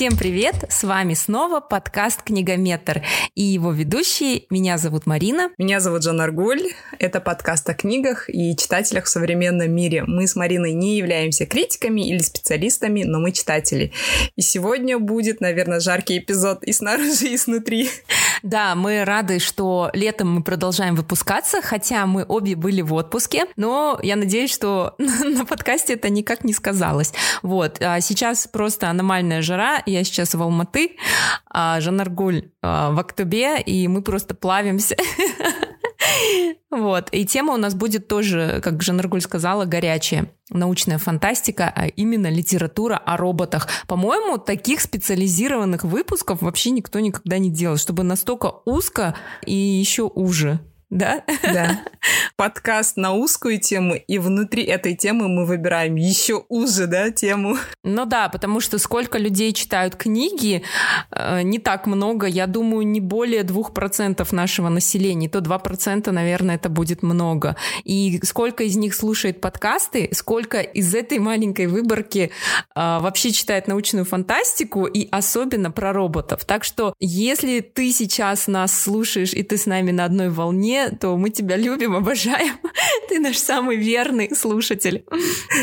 Всем привет! С вами снова подкаст «Книгометр» и его ведущие. Меня зовут Марина. Меня зовут Жан Аргуль. Это подкаст о книгах и читателях в современном мире. Мы с Мариной не являемся критиками или специалистами, но мы читатели. И сегодня будет, наверное, жаркий эпизод и снаружи, и снутри. Да, мы рады, что летом мы продолжаем выпускаться, хотя мы обе были в отпуске, но я надеюсь, что на подкасте это никак не сказалось. Вот, а сейчас просто аномальная жара, я сейчас в Алматы, а Жанаргуль а, в Актубе, и мы просто плавимся. Вот. И тема у нас будет тоже, как Жанаргуль сказала, горячая. Научная фантастика, а именно литература о роботах. По-моему, таких специализированных выпусков вообще никто никогда не делал, чтобы настолько узко и еще уже да? Да. Подкаст на узкую тему, и внутри этой темы мы выбираем еще уже, да, тему. Ну да, потому что сколько людей читают книги, э, не так много, я думаю, не более двух процентов нашего населения, то два процента, наверное, это будет много. И сколько из них слушает подкасты, сколько из этой маленькой выборки э, вообще читает научную фантастику, и особенно про роботов. Так что, если ты сейчас нас слушаешь, и ты с нами на одной волне, то мы тебя любим, обожаем. Ты наш самый верный слушатель.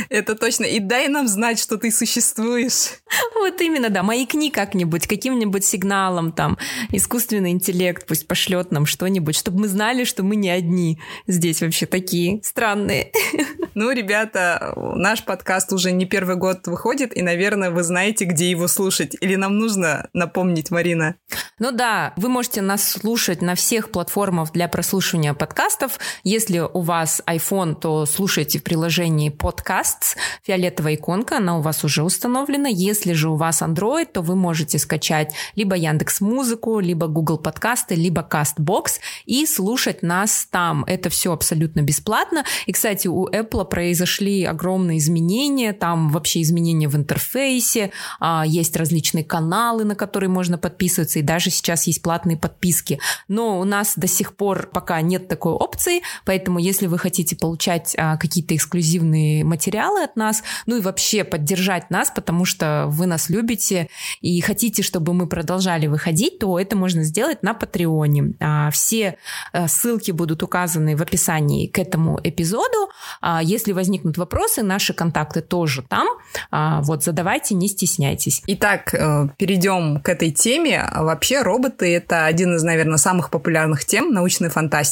Это точно. И дай нам знать, что ты существуешь. Вот именно, да. Маякни как-нибудь, каким-нибудь сигналом там. Искусственный интеллект пусть пошлет нам что-нибудь, чтобы мы знали, что мы не одни здесь вообще такие странные. Ну, ребята, наш подкаст уже не первый год выходит, и, наверное, вы знаете, где его слушать. Или нам нужно напомнить, Марина? Ну да, вы можете нас слушать на всех платформах для прослушивания подкастов. Если у вас iPhone, то слушайте в приложении Podcasts. Фиолетовая иконка, она у вас уже установлена. Если же у вас Android, то вы можете скачать либо Яндекс Музыку, либо Google подкасты, либо Castbox и слушать нас там. Это все абсолютно бесплатно. И, кстати, у Apple произошли огромные изменения, там вообще изменения в интерфейсе, а, есть различные каналы, на которые можно подписываться, и даже сейчас есть платные подписки. Но у нас до сих пор пока нет такой опции, поэтому если вы хотите получать а, какие-то эксклюзивные материалы от нас, ну и вообще поддержать нас, потому что вы нас любите и хотите, чтобы мы продолжали выходить, то это можно сделать на Патреоне. А, все а, ссылки будут указаны в описании к этому эпизоду. А, если возникнут вопросы, наши контакты тоже там. А, вот, задавайте, не стесняйтесь. Итак, э, перейдем к этой теме. Вообще, роботы — это один из, наверное, самых популярных тем научной фантастики.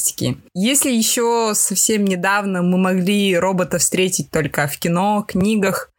Если еще совсем недавно мы могли робота встретить только в кино, книгах,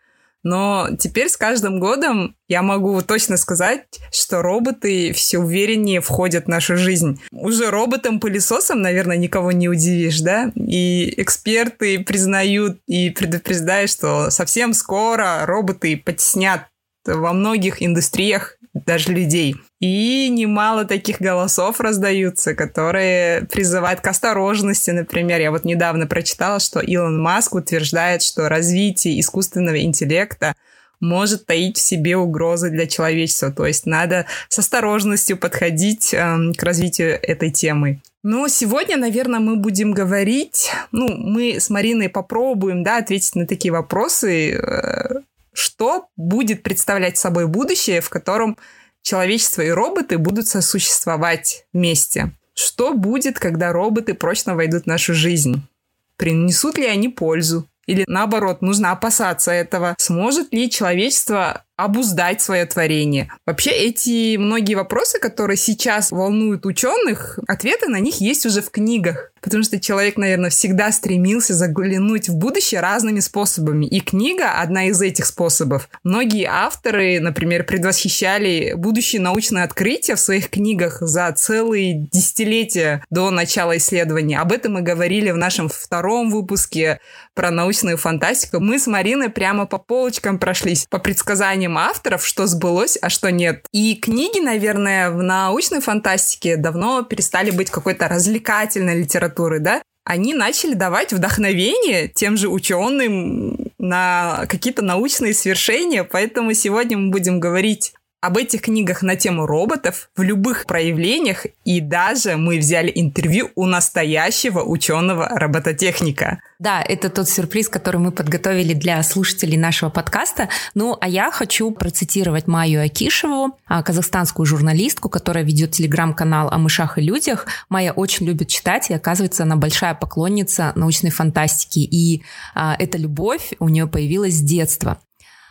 но теперь с каждым годом я могу точно сказать, что роботы все увереннее входят в нашу жизнь. Уже роботом-пылесосом, наверное, никого не удивишь, да? И эксперты признают и предупреждают, что совсем скоро роботы потеснят во многих индустриях даже людей. И немало таких голосов раздаются, которые призывают к осторожности. Например, я вот недавно прочитала, что Илон Маск утверждает, что развитие искусственного интеллекта может таить в себе угрозы для человечества. То есть надо с осторожностью подходить э, к развитию этой темы. Но сегодня, наверное, мы будем говорить, ну, мы с Мариной попробуем, да, ответить на такие вопросы, э, что будет представлять собой будущее, в котором человечество и роботы будут сосуществовать вместе. Что будет, когда роботы прочно войдут в нашу жизнь? Принесут ли они пользу? Или наоборот, нужно опасаться этого? Сможет ли человечество обуздать свое творение. Вообще эти многие вопросы, которые сейчас волнуют ученых, ответы на них есть уже в книгах. Потому что человек, наверное, всегда стремился заглянуть в будущее разными способами. И книга одна из этих способов. Многие авторы, например, предвосхищали будущие научные открытия в своих книгах за целые десятилетия до начала исследования. Об этом мы говорили в нашем втором выпуске про научную фантастику. Мы с Мариной прямо по полочкам прошлись по предсказаниям мнением авторов, что сбылось, а что нет. И книги, наверное, в научной фантастике давно перестали быть какой-то развлекательной литературой, да? Они начали давать вдохновение тем же ученым на какие-то научные свершения, поэтому сегодня мы будем говорить об этих книгах на тему роботов в любых проявлениях, и даже мы взяли интервью у настоящего ученого-робототехника. Да, это тот сюрприз, который мы подготовили для слушателей нашего подкаста. Ну, а я хочу процитировать Майю Акишеву, а, казахстанскую журналистку, которая ведет телеграм-канал о мышах и людях. Майя очень любит читать, и оказывается, она большая поклонница научной фантастики. И а, эта любовь у нее появилась с детства.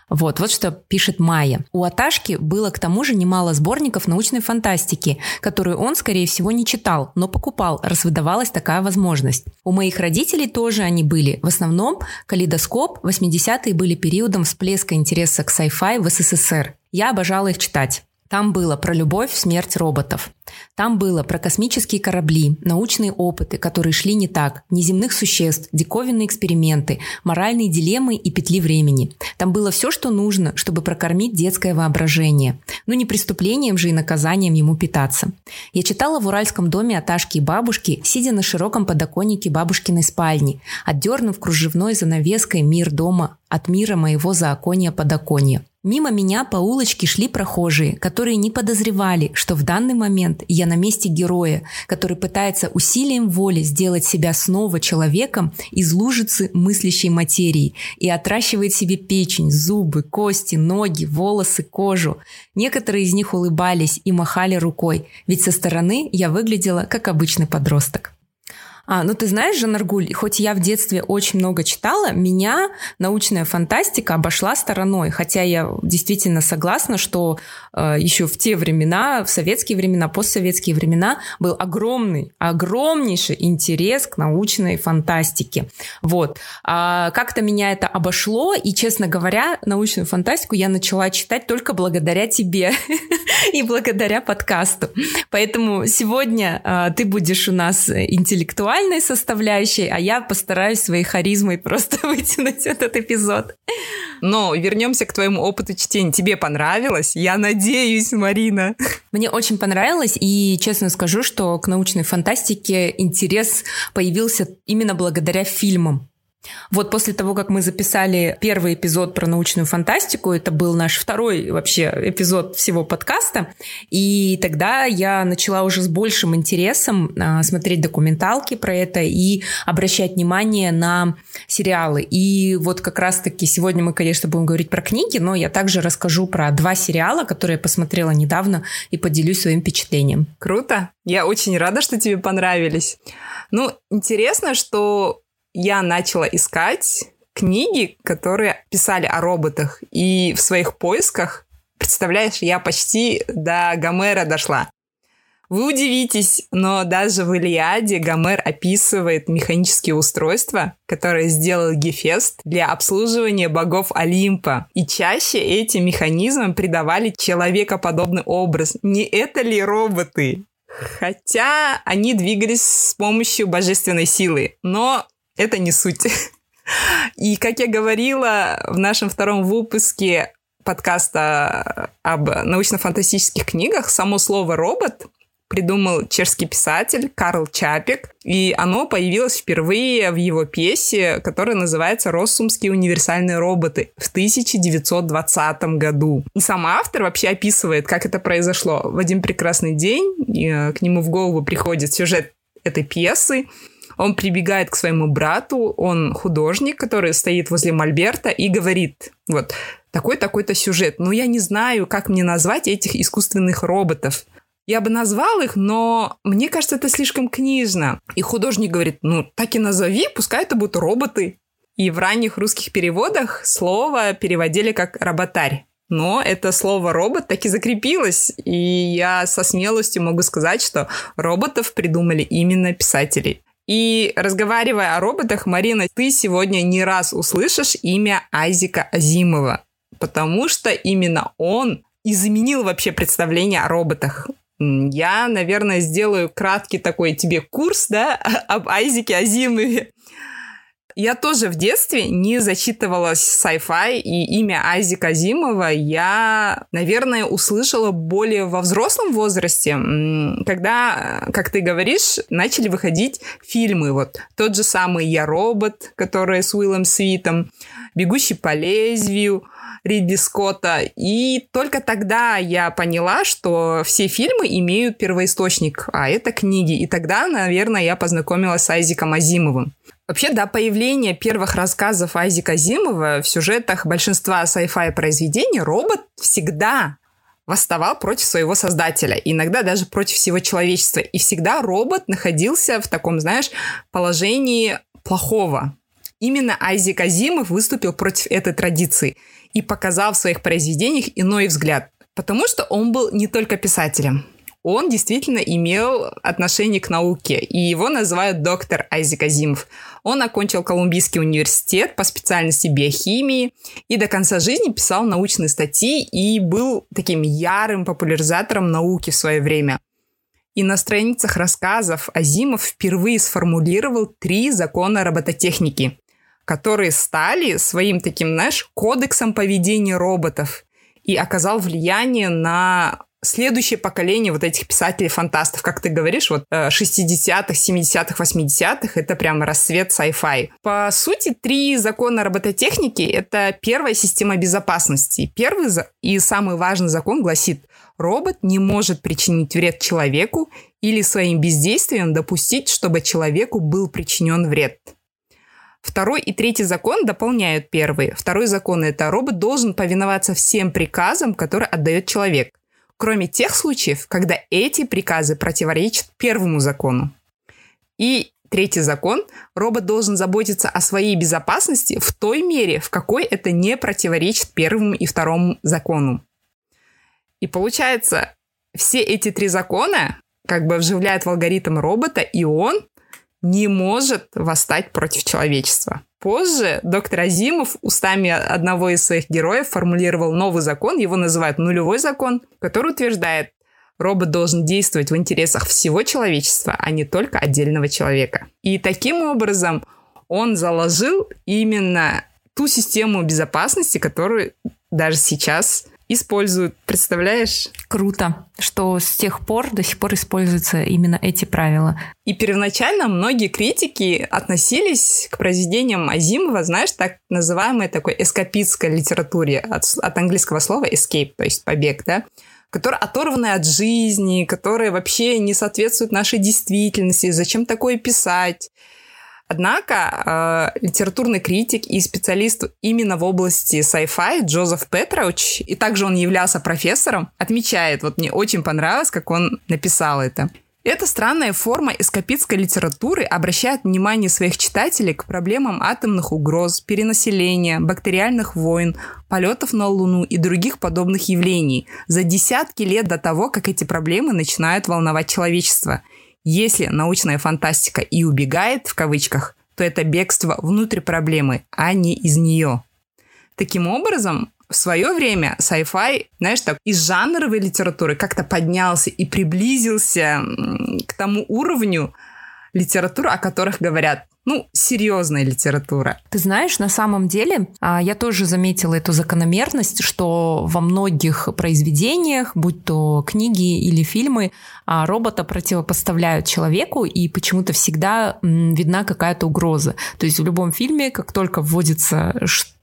Вот, вот что пишет Майя. У Аташки было к тому же немало сборников научной фантастики, которые он, скорее всего, не читал, но покупал, раз выдавалась такая возможность. У моих родителей тоже они были. В основном калейдоскоп 80-е были периодом всплеска интереса к sci-fi в СССР. Я обожала их читать. Там было про любовь, смерть роботов. Там было про космические корабли, научные опыты, которые шли не так, неземных существ, диковинные эксперименты, моральные дилеммы и петли времени. Там было все, что нужно, чтобы прокормить детское воображение. Но не преступлением же и наказанием ему питаться. Я читала в уральском доме Аташки и бабушки, сидя на широком подоконнике бабушкиной спальни, отдернув кружевной занавеской мир дома от мира моего заоконья подоконья. Мимо меня по улочке шли прохожие, которые не подозревали, что в данный момент я на месте героя, который пытается усилием воли сделать себя снова человеком из лужицы мыслящей материи и отращивает себе печень, зубы, кости, ноги, волосы, кожу. Некоторые из них улыбались и махали рукой, ведь со стороны я выглядела как обычный подросток. А, ну ты знаешь, Жанаргуль, хоть я в детстве очень много читала, меня научная фантастика обошла стороной, хотя я действительно согласна, что э, еще в те времена, в советские времена, постсоветские времена был огромный, огромнейший интерес к научной фантастике. Вот. А как-то меня это обошло, и, честно говоря, научную фантастику я начала читать только благодаря тебе и благодаря подкасту. Поэтому сегодня э, ты будешь у нас интеллектуальным, визуальной составляющей, а я постараюсь своей харизмой просто вытянуть этот эпизод. Но вернемся к твоему опыту чтения. Тебе понравилось? Я надеюсь, Марина. Мне очень понравилось, и честно скажу, что к научной фантастике интерес появился именно благодаря фильмам. Вот после того, как мы записали первый эпизод про научную фантастику, это был наш второй вообще эпизод всего подкаста, и тогда я начала уже с большим интересом а, смотреть документалки про это и обращать внимание на сериалы. И вот как раз-таки сегодня мы, конечно, будем говорить про книги, но я также расскажу про два сериала, которые я посмотрела недавно и поделюсь своим впечатлением. Круто! Я очень рада, что тебе понравились. Ну, интересно, что я начала искать книги, которые писали о роботах. И в своих поисках, представляешь, я почти до Гомера дошла. Вы удивитесь, но даже в Илиаде Гомер описывает механические устройства, которые сделал Гефест для обслуживания богов Олимпа. И чаще этим механизмам придавали человекоподобный образ. Не это ли роботы? Хотя они двигались с помощью божественной силы. Но это не суть. И, как я говорила в нашем втором выпуске подкаста об научно-фантастических книгах, само слово «робот» придумал чешский писатель Карл Чапик, и оно появилось впервые в его пьесе, которая называется «Россумские универсальные роботы» в 1920 году. И сам автор вообще описывает, как это произошло. В один прекрасный день э, к нему в голову приходит сюжет этой пьесы, он прибегает к своему брату, он художник, который стоит возле Мольберта и говорит, вот, такой-такой-то сюжет. Но я не знаю, как мне назвать этих искусственных роботов. Я бы назвал их, но мне кажется, это слишком книжно. И художник говорит, ну, так и назови, пускай это будут роботы. И в ранних русских переводах слово переводили как «роботарь». Но это слово «робот» так и закрепилось, и я со смелостью могу сказать, что роботов придумали именно писатели. И разговаривая о роботах, Марина, ты сегодня не раз услышишь имя Айзека Азимова, потому что именно он изменил вообще представление о роботах. Я, наверное, сделаю краткий такой тебе курс, да, об Айзеке Азимове. Я тоже в детстве не зачитывалась sci-fi, и имя Айзека Азимова я, наверное, услышала более во взрослом возрасте, когда, как ты говоришь, начали выходить фильмы. Вот тот же самый «Я робот», который с Уиллом Свитом, «Бегущий по лезвию», Ридли Скотта. И только тогда я поняла, что все фильмы имеют первоисточник, а это книги. И тогда, наверное, я познакомилась с Айзиком Азимовым. Вообще, до появления первых рассказов Айзека Азимова в сюжетах большинства sci-fi произведений робот всегда восставал против своего создателя, иногда даже против всего человечества. И всегда робот находился в таком, знаешь, положении плохого. Именно Айзек Азимов выступил против этой традиции и показал в своих произведениях иной взгляд. Потому что он был не только писателем. Он действительно имел отношение к науке, и его называют доктор Айзек Азимов. Он окончил Колумбийский университет по специальности биохимии и до конца жизни писал научные статьи и был таким ярым популяризатором науки в свое время. И на страницах рассказов Азимов впервые сформулировал три закона робототехники которые стали своим таким, знаешь, кодексом поведения роботов и оказал влияние на следующее поколение вот этих писателей-фантастов, как ты говоришь, вот 60-х, 70-х, 80-х, это прям рассвет sci-fi. По сути, три закона робототехники — это первая система безопасности. Первый и самый важный закон гласит, робот не может причинить вред человеку или своим бездействием допустить, чтобы человеку был причинен вред. Второй и третий закон дополняют первый. Второй закон – это робот должен повиноваться всем приказам, которые отдает человек, кроме тех случаев, когда эти приказы противоречат первому закону. И третий закон – робот должен заботиться о своей безопасности в той мере, в какой это не противоречит первому и второму закону. И получается, все эти три закона как бы вживляют в алгоритм робота, и он не может восстать против человечества. Позже доктор Азимов устами одного из своих героев формулировал новый закон, его называют нулевой закон, который утверждает, робот должен действовать в интересах всего человечества, а не только отдельного человека. И таким образом он заложил именно ту систему безопасности, которую даже сейчас используют. Представляешь? Круто, что с тех пор до сих пор используются именно эти правила. И первоначально многие критики относились к произведениям Азимова, знаешь, так называемой такой эскапистской литературе от, от английского слова escape, то есть побег, да? которые оторваны от жизни, которые вообще не соответствуют нашей действительности, зачем такое писать. Однако э, литературный критик и специалист именно в области sci-fi Джозеф Петроуч, и также он являлся профессором, отмечает, вот мне очень понравилось, как он написал это. Эта странная форма эскапитской литературы обращает внимание своих читателей к проблемам атомных угроз, перенаселения, бактериальных войн, полетов на Луну и других подобных явлений за десятки лет до того, как эти проблемы начинают волновать человечество – если научная фантастика и убегает, в кавычках, то это бегство внутрь проблемы, а не из нее. Таким образом, в свое время sci-fi, знаешь, так, из жанровой литературы как-то поднялся и приблизился к тому уровню литературы, о которых говорят ну, серьезная литература. Ты знаешь, на самом деле, а, я тоже заметила эту закономерность, что во многих произведениях, будь то книги или фильмы, а, робота противопоставляют человеку, и почему-то всегда видна какая-то угроза. То есть в любом фильме, как только вводится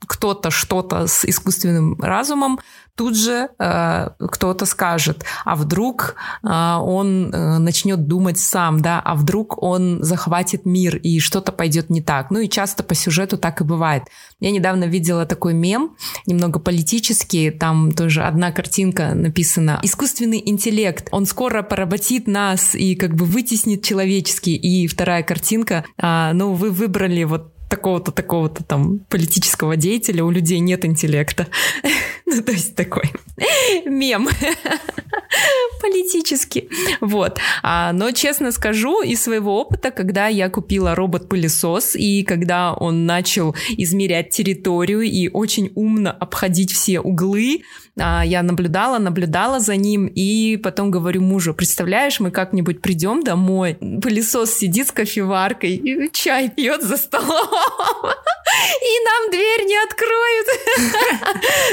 кто-то что-то с искусственным разумом, тут же э, кто-то скажет, а вдруг э, он э, начнет думать сам, да, а вдруг он захватит мир и что-то пойдет не так. Ну и часто по сюжету так и бывает. Я недавно видела такой мем, немного политический, там тоже одна картинка написана «Искусственный интеллект, он скоро поработит нас и как бы вытеснит человеческий». И вторая картинка, э, ну вы выбрали вот такого-то, такого-то там политического деятеля, у людей нет интеллекта. ну, то есть такой мем политический. Вот. А, но честно скажу, из своего опыта, когда я купила робот-пылесос, и когда он начал измерять территорию и очень умно обходить все углы, я наблюдала, наблюдала за ним, и потом говорю мужу, представляешь, мы как-нибудь придем домой, пылесос сидит с кофеваркой, и чай пьет за столом, и нам дверь не откроют.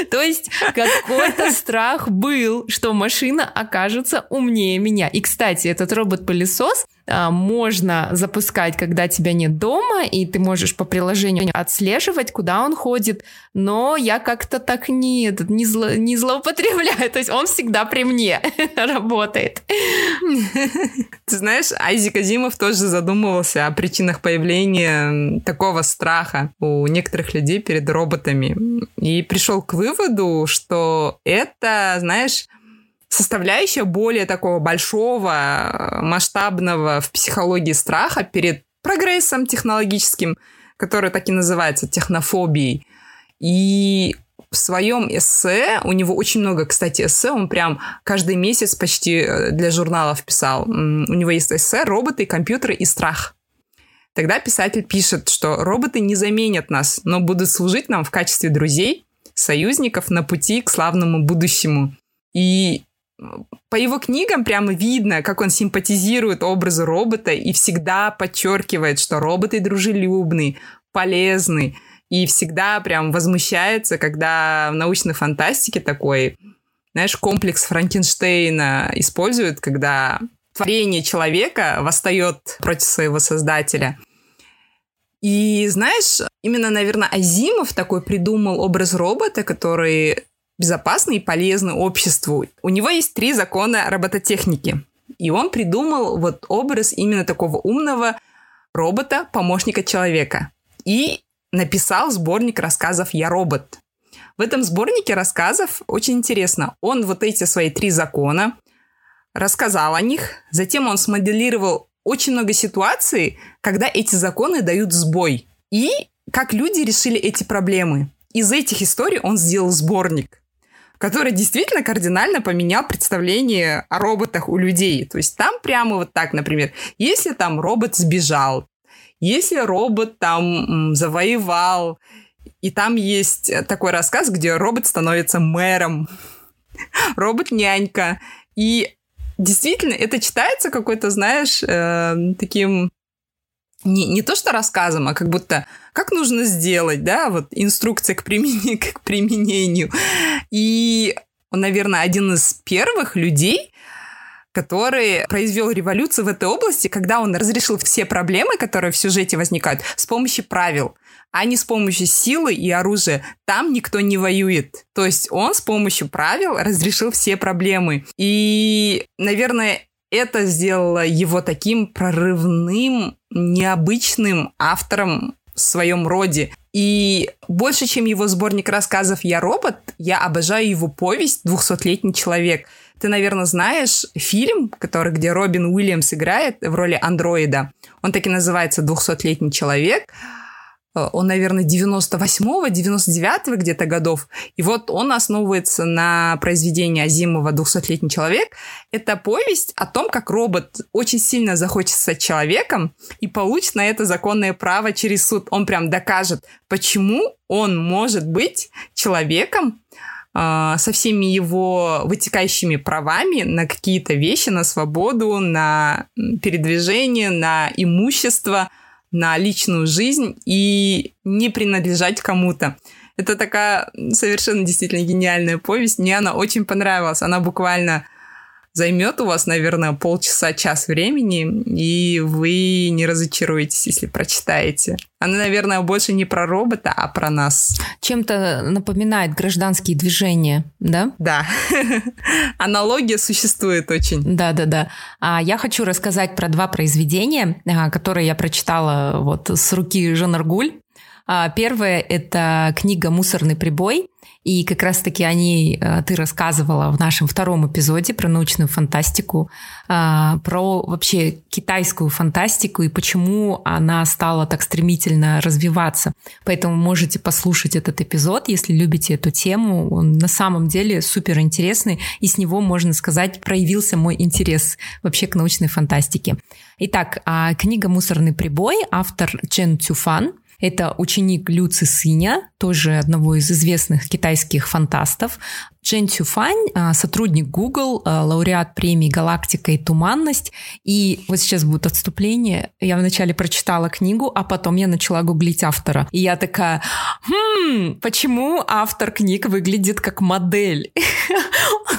То есть какой-то страх был, что машина окажется умнее меня. И, кстати, этот робот-пылесос а, можно запускать, когда тебя нет дома, и ты можешь по приложению отслеживать, куда он ходит, но я как-то так не, не, зло, не злоупотребляю, то есть он всегда при мне работает. Ты знаешь, Айзек Азимов тоже задумывался о причинах появления такого страха у некоторых людей перед роботами. И пришел к выводу, что это, знаешь, составляющая более такого большого, масштабного в психологии страха перед прогрессом технологическим, который так и называется технофобией. И в своем эссе, у него очень много, кстати, эссе, он прям каждый месяц почти э, для журналов писал. У него есть эссе «Роботы, компьютеры и страх». Тогда писатель пишет, что роботы не заменят нас, но будут служить нам в качестве друзей, союзников на пути к славному будущему. И по его книгам прямо видно, как он симпатизирует образу робота и всегда подчеркивает, что роботы дружелюбны, полезны, и всегда прям возмущается, когда в научной фантастике такой, знаешь, комплекс Франкенштейна используют, когда творение человека восстает против своего создателя. И знаешь, именно, наверное, Азимов такой придумал образ робота, который безопасный и полезный обществу. У него есть три закона робототехники. И он придумал вот образ именно такого умного робота, помощника человека. И написал сборник рассказов «Я робот». В этом сборнике рассказов очень интересно. Он вот эти свои три закона рассказал о них, затем он смоделировал очень много ситуаций, когда эти законы дают сбой. И как люди решили эти проблемы. Из этих историй он сделал сборник который действительно кардинально поменял представление о роботах у людей. То есть там прямо вот так, например, если там робот сбежал, если робот там завоевал, и там есть такой рассказ, где робот становится мэром, робот-нянька. И действительно, это читается какой-то, знаешь, э, таким не, не то что рассказом, а как будто как нужно сделать, да, вот инструкция к применению. К применению. И он, наверное, один из первых людей, который произвел революцию в этой области, когда он разрешил все проблемы, которые в сюжете возникают, с помощью правил, а не с помощью силы и оружия. Там никто не воюет. То есть он с помощью правил разрешил все проблемы. И, наверное, это сделало его таким прорывным, необычным автором в своем роде. И больше, чем его сборник рассказов «Я робот», я обожаю его повесть «Двухсотлетний человек». Ты, наверное, знаешь фильм, который, где Робин Уильямс играет в роли андроида. Он так и называется «Двухсотлетний человек». Э, он, наверное, 98-го, 99-го где-то годов. И вот он основывается на произведении Азимова «200-летний человек». Это повесть о том, как робот очень сильно захочет стать человеком и получит на это законное право через суд. Он прям докажет, почему он может быть человеком, э, со всеми его вытекающими правами на какие-то вещи, на свободу, на передвижение, на имущество – на личную жизнь и не принадлежать кому-то. Это такая совершенно действительно гениальная повесть. Мне она очень понравилась. Она буквально займет у вас, наверное, полчаса-час времени, и вы не разочаруетесь, если прочитаете. Она, наверное, больше не про робота, а про нас. Чем-то напоминает гражданские движения, да? Да. Аналогия существует очень. Да-да-да. А я хочу рассказать про два произведения, а, которые я прочитала вот с руки Жан Аргуль. А, первое – это книга «Мусорный прибой». И как раз-таки о ней э, ты рассказывала в нашем втором эпизоде про научную фантастику, э, про вообще китайскую фантастику и почему она стала так стремительно развиваться. Поэтому можете послушать этот эпизод, если любите эту тему. Он на самом деле супер интересный, и с него, можно сказать, проявился мой интерес вообще к научной фантастике. Итак, а, книга «Мусорный прибой», автор Чен Цюфан – это ученик Лю Цисыня, тоже одного из известных китайских фантастов. Джен Цюфань, а, сотрудник Google, а, лауреат премии «Галактика и туманность». И вот сейчас будет отступление. Я вначале прочитала книгу, а потом я начала гуглить автора. И я такая, хм, почему автор книг выглядит как модель?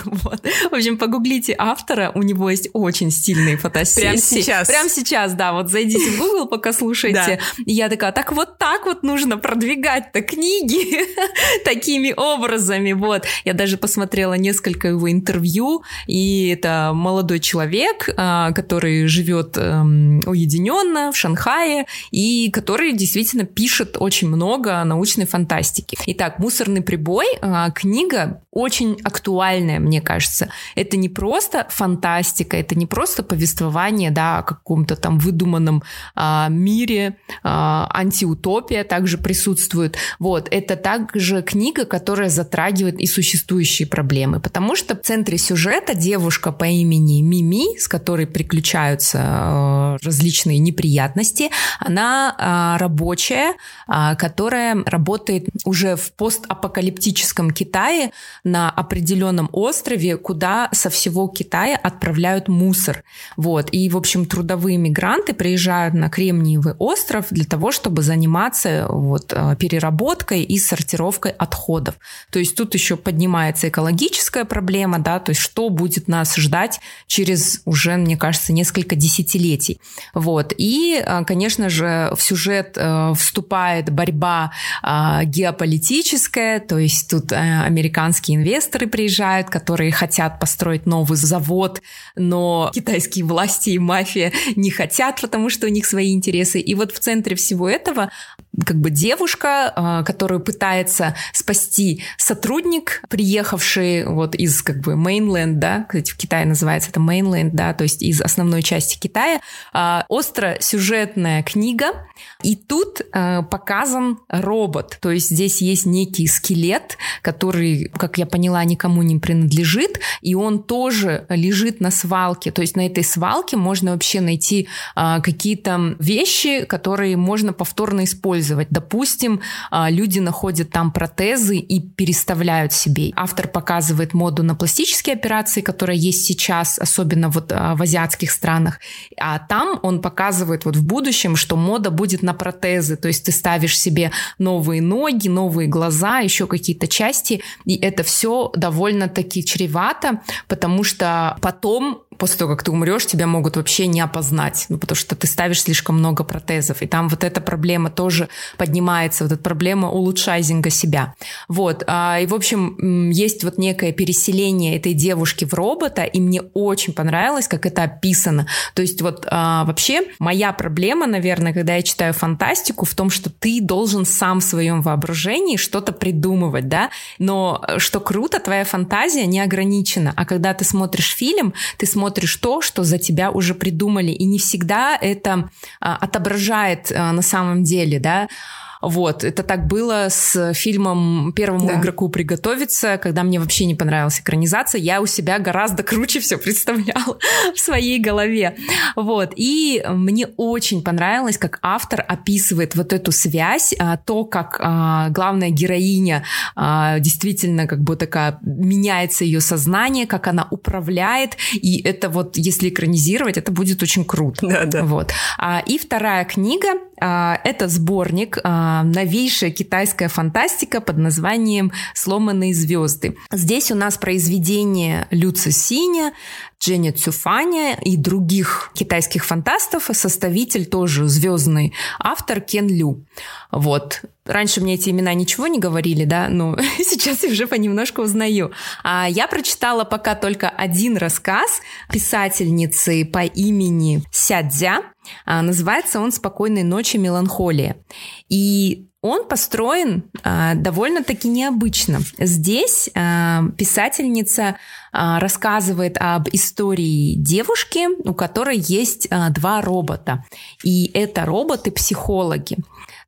Вот. В общем, погуглите автора, у него есть очень стильные фотосессии. Прямо сейчас. Прямо сейчас, да, вот зайдите в Google, пока слушаете. Да. И я такая, так вот так вот нужно продвигать-то книги такими образами, вот. Я даже посмотрела несколько его интервью, и это молодой человек, а, который живет эм, уединенно в Шанхае, и который действительно пишет очень много научной фантастики. Итак, «Мусорный прибой» а, книга очень актуальная, мне кажется. Это не просто фантастика, это не просто повествование, да, о каком-то там выдуманном а, мире, а, антиутопия также присутствует. Вот, это также книга, которая затрагивает и существующие проблемы, потому что в центре сюжета девушка по имени Мими, с которой приключаются а, различные неприятности, она а, рабочая, а, которая работает уже в постапокалиптическом Китае, на определенном острове, куда со всего Китая отправляют мусор. Вот. И, в общем, трудовые мигранты приезжают на Кремниевый остров для того, чтобы заниматься вот, э, переработкой и сортировкой отходов. То есть тут еще поднимается экологическая проблема, да, то есть что будет нас ждать через уже, мне кажется, несколько десятилетий. Вот. И, э, конечно же, в сюжет э, вступает борьба геополитическая, то есть тут американские китайские инвесторы приезжают, которые хотят построить новый завод, но китайские власти и мафия не хотят, потому что у них свои интересы. И вот в центре всего этого как бы девушка, а, которую пытается спасти сотрудник, приехавший вот из как бы mainland, да, кстати, в Китае называется это mainland, да, то есть из основной части Китая, а, остро-сюжетная книга, и тут а, показан робот, то есть здесь есть некий скелет, который, как я поняла, никому не принадлежит, и он тоже лежит на свалке, то есть на этой свалке можно вообще найти какие-то вещи, которые можно повторно использовать использовать. Допустим, а, люди находят там протезы и переставляют себе. Автор показывает моду на пластические операции, которая есть сейчас, особенно вот а, в азиатских странах. А там он показывает вот в будущем, что мода будет на протезы. То есть ты ставишь себе новые ноги, новые глаза, еще какие-то части, и это все довольно-таки чревато, потому что потом после того, как ты умрешь, тебя могут вообще не опознать, ну, потому что ты ставишь слишком много протезов. И там вот эта проблема тоже поднимается, вот эта проблема улучшайзинга себя. Вот. А, и, в общем, есть вот некое переселение этой девушки в робота, и мне очень понравилось, как это описано. То есть вот а, вообще моя проблема, наверное, когда я читаю фантастику, в том, что ты должен сам в своем воображении что-то придумывать, да, но э, что круто, твоя фантазия не ограничена, а когда ты смотришь фильм, ты смотришь смотришь то, что за тебя уже придумали, и не всегда это а, отображает а, на самом деле, да. Вот, это так было с фильмом «Первому да. игроку приготовиться», когда мне вообще не понравилась экранизация, я у себя гораздо круче все представляла в своей голове. Вот, и мне очень понравилось, как автор описывает вот эту связь, а, то, как а, главная героиня а, действительно как бы такая меняется ее сознание, как она управляет, и это вот, если экранизировать, это будет очень круто. Да, да. Вот. И вторая книга это сборник а, новейшая китайская фантастика под названием «Сломанные звезды». Здесь у нас произведение Лю Цисиня, Дженни Цюфаня и других китайских фантастов, составитель тоже звездный автор Кен Лю. Вот. Раньше мне эти имена ничего не говорили, да, но сейчас я уже понемножку узнаю. А я прочитала пока только один рассказ писательницы по имени Сядзя. А, называется он «Спокойной ночи, меланхолия». И он построен а, довольно-таки необычно. Здесь а, писательница а, рассказывает об истории девушки, у которой есть а, два робота. И это роботы-психологи.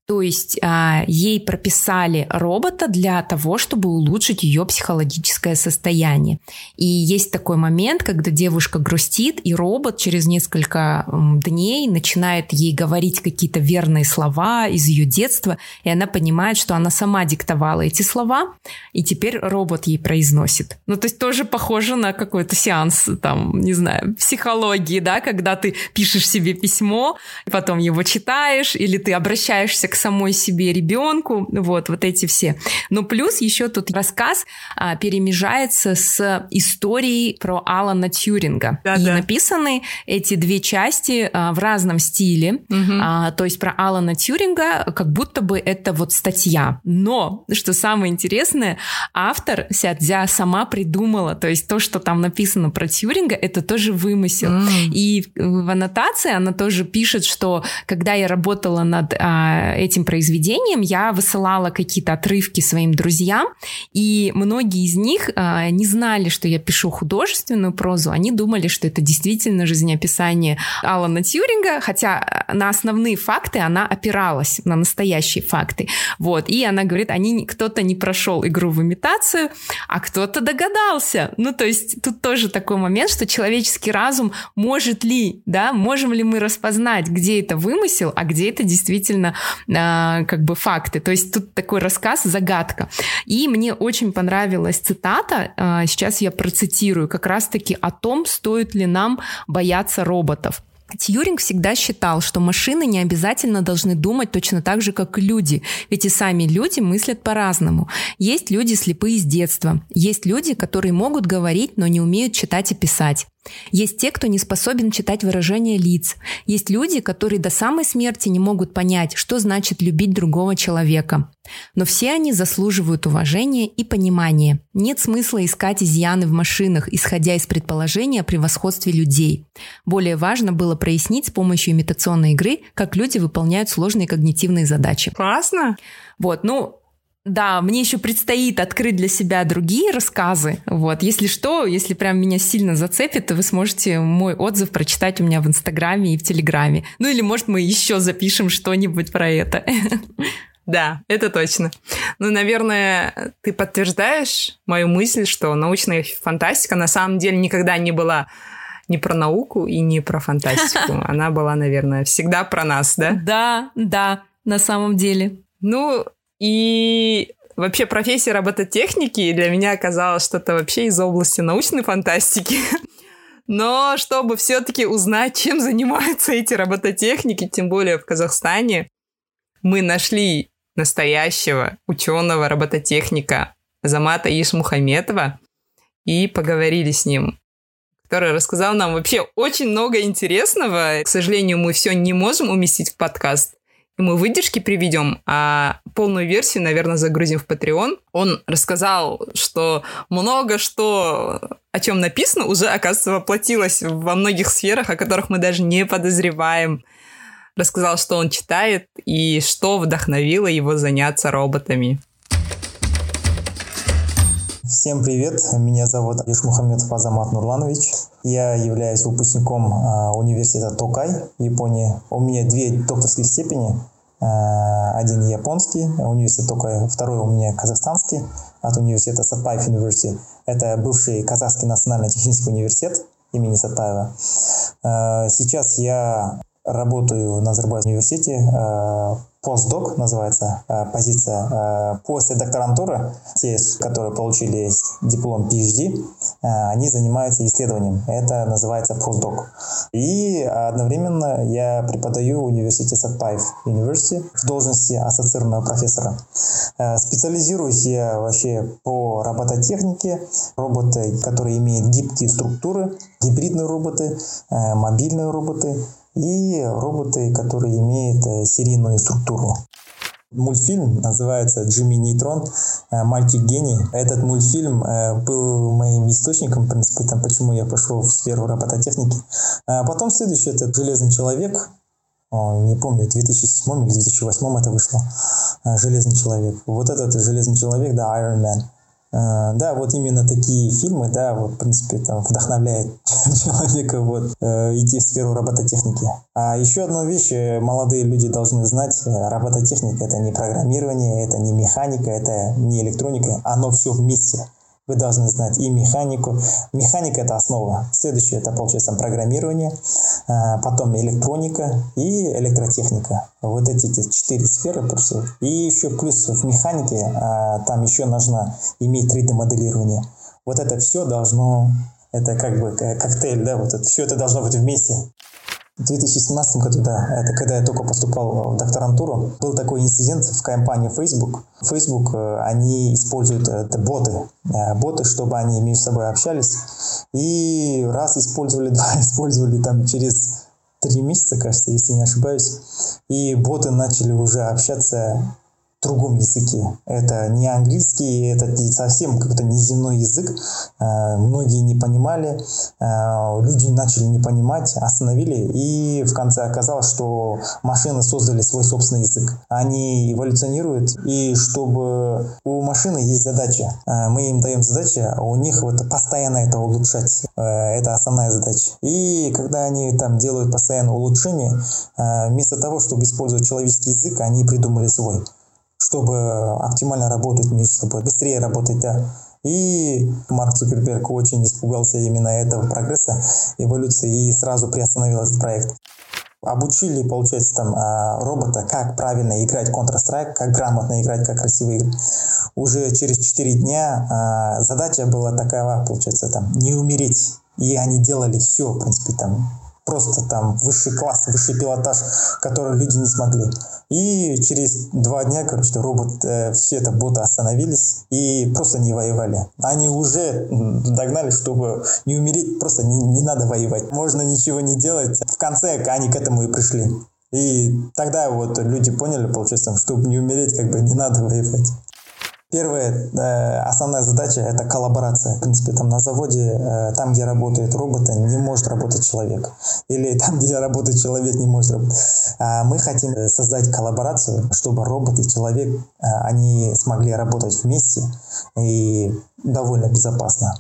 То есть а, ей прописали робота для того, чтобы улучшить ее психологическое состояние. И есть такой момент, когда девушка грустит, и робот через несколько дней начинает ей говорить какие-то верные слова из ее детства, и она понимает, что она сама диктовала эти слова, и теперь робот ей произносит. Ну, то есть тоже похоже на какой-то сеанс, там, не знаю, психологии, да, когда ты пишешь себе письмо, потом его читаешь, или ты обращаешься к к самой себе ребенку, вот, вот эти все. Но плюс еще тут рассказ а, перемежается с историей про Алана Тьюринга. Да, и да. написаны эти две части а, в разном стиле. Угу. А, то есть про Алана Тьюринга как будто бы это вот статья. Но, что самое интересное, автор Сядзя сама придумала. То есть то, что там написано про Тьюринга, это тоже вымысел. Mm. И в аннотации она тоже пишет, что когда я работала над а, этим произведением, я высылала какие-то отрывки своим друзьям, и многие из них а, не знали, что я пишу художественную прозу, они думали, что это действительно жизнеописание Алана Тьюринга, хотя на основные факты она опиралась, на настоящие факты. Вот. И она говорит, они, кто-то не прошел игру в имитацию, а кто-то догадался. Ну, то есть тут тоже такой момент, что человеческий разум может ли, да, можем ли мы распознать, где это вымысел, а где это действительно э, как бы факты. То есть тут такой рассказ, загадка. И мне очень понравилась цитата, э, сейчас я процитирую, как раз-таки о том, стоит ли нам бояться роботов. Тьюринг всегда считал, что машины не обязательно должны думать точно так же, как люди, ведь и сами люди мыслят по-разному. Есть люди слепые с детства, есть люди, которые могут говорить, но не умеют читать и писать. Есть те, кто не способен читать выражения лиц. Есть люди, которые до самой смерти не могут понять, что значит любить другого человека. Но все они заслуживают уважения и понимания. Нет смысла искать изъяны в машинах, исходя из предположения о превосходстве людей. Более важно было прояснить с помощью имитационной игры, как люди выполняют сложные когнитивные задачи. Классно! Вот, ну, да, мне еще предстоит открыть для себя другие рассказы. Вот, если что, если прям меня сильно зацепит, то вы сможете мой отзыв прочитать у меня в Инстаграме и в Телеграме. Ну или, может, мы еще запишем что-нибудь про это. Да, это точно. Ну, наверное, ты подтверждаешь мою мысль, что научная фантастика на самом деле никогда не была не про науку и не про фантастику. Она была, наверное, всегда про нас, да? Да, да, на самом деле. Ну, и вообще профессия робототехники для меня оказалась что-то вообще из области научной фантастики. Но чтобы все-таки узнать, чем занимаются эти робототехники, тем более в Казахстане, мы нашли настоящего ученого робототехника Замата Ишмухаметова и поговорили с ним, который рассказал нам вообще очень много интересного. К сожалению, мы все не можем уместить в подкаст, мы выдержки приведем, а полную версию, наверное, загрузим в Patreon. Он рассказал, что много что, о чем написано, уже, оказывается, воплотилось во многих сферах, о которых мы даже не подозреваем. Рассказал, что он читает и что вдохновило его заняться роботами. Всем привет, меня зовут Ишмухамедов Азамат Нурланович. Я являюсь выпускником а, университета Токай, Япония. У меня две докторские степени. А, один японский, университет Токай, второй у меня казахстанский от университета Сатпаев University. Это бывший Казахский национальный технический университет имени Сатаева. А, сейчас я работаю на Назарбаев университете постдок называется э, позиция. Э, после докторантуры, те, которые получили диплом PhD, э, они занимаются исследованием. Это называется постдок. И одновременно я преподаю в университете Сатпаев University в должности ассоциированного профессора. Специализируюсь я вообще по робототехнике, роботы, которые имеют гибкие структуры, гибридные роботы, мобильные роботы, и роботы, которые имеют э, серийную структуру. Мультфильм называется «Джимми Нейтрон. Э, Мальчик гений». Этот мультфильм э, был моим источником, в принципе, там, почему я пошел в сферу робототехники. А потом следующий – это «Железный человек». Не помню, в 2007 или 2008 это вышло. «Железный человек». Вот этот «Железный человек», да, Iron Man – да, вот именно такие фильмы, да, вот, в принципе, там, вдохновляет человека вот, э, идти в сферу робототехники. А еще одну вещь э, молодые люди должны знать. Э, робототехника – это не программирование, это не механика, это не электроника. Оно все вместе. Вы должны знать и механику. Механика – это основа. Следующее – это, получается, программирование, а, потом электроника и электротехника. Вот эти четыре сферы. И еще плюс в механике а, там еще нужно иметь 3D-моделирование. Вот это все должно, это как бы коктейль, да, вот это все это должно быть вместе. В 2017 году, да, это когда я только поступал в докторантуру, был такой инцидент в компании Facebook. Facebook, э, они используют это боты, э, боты, чтобы они между собой общались. И раз использовали, два использовали там через три месяца, кажется, если не ошибаюсь. И боты начали уже общаться другом языке. Это не английский, это совсем какой-то неземной язык. Э, многие не понимали, э, люди начали не понимать, остановили, и в конце оказалось, что машины создали свой собственный язык. Они эволюционируют, и чтобы у машины есть задача, э, мы им даем задачи, а у них вот постоянно это улучшать. Это основная задача. И когда они там делают постоянно улучшение, вместо того, чтобы использовать человеческий язык, они придумали свой чтобы оптимально работать между собой, быстрее работать, да. И Марк Цукерберг очень испугался именно этого прогресса, эволюции, и сразу приостановил этот проект. Обучили, получается, там а, робота, как правильно играть Counter-Strike, как грамотно играть, как красиво играть. Уже через 4 дня а, задача была такая, получается, там, не умереть. И они делали все, в принципе, там, просто там высший класс, высший пилотаж, который люди не смогли. И через два дня, короче, робот, э, все это боты остановились и просто не воевали. Они уже догнали, чтобы не умереть, просто не, не надо воевать. Можно ничего не делать. В конце они к этому и пришли. И тогда вот люди поняли, получается, чтобы не умереть, как бы не надо воевать. Первая э, основная задача – это коллаборация. В принципе, там на заводе, э, там, где работают роботы, не может работать человек. Или там, где работает человек, не может работать. Мы хотим создать коллаборацию, чтобы робот и человек, э, они смогли работать вместе и довольно безопасно.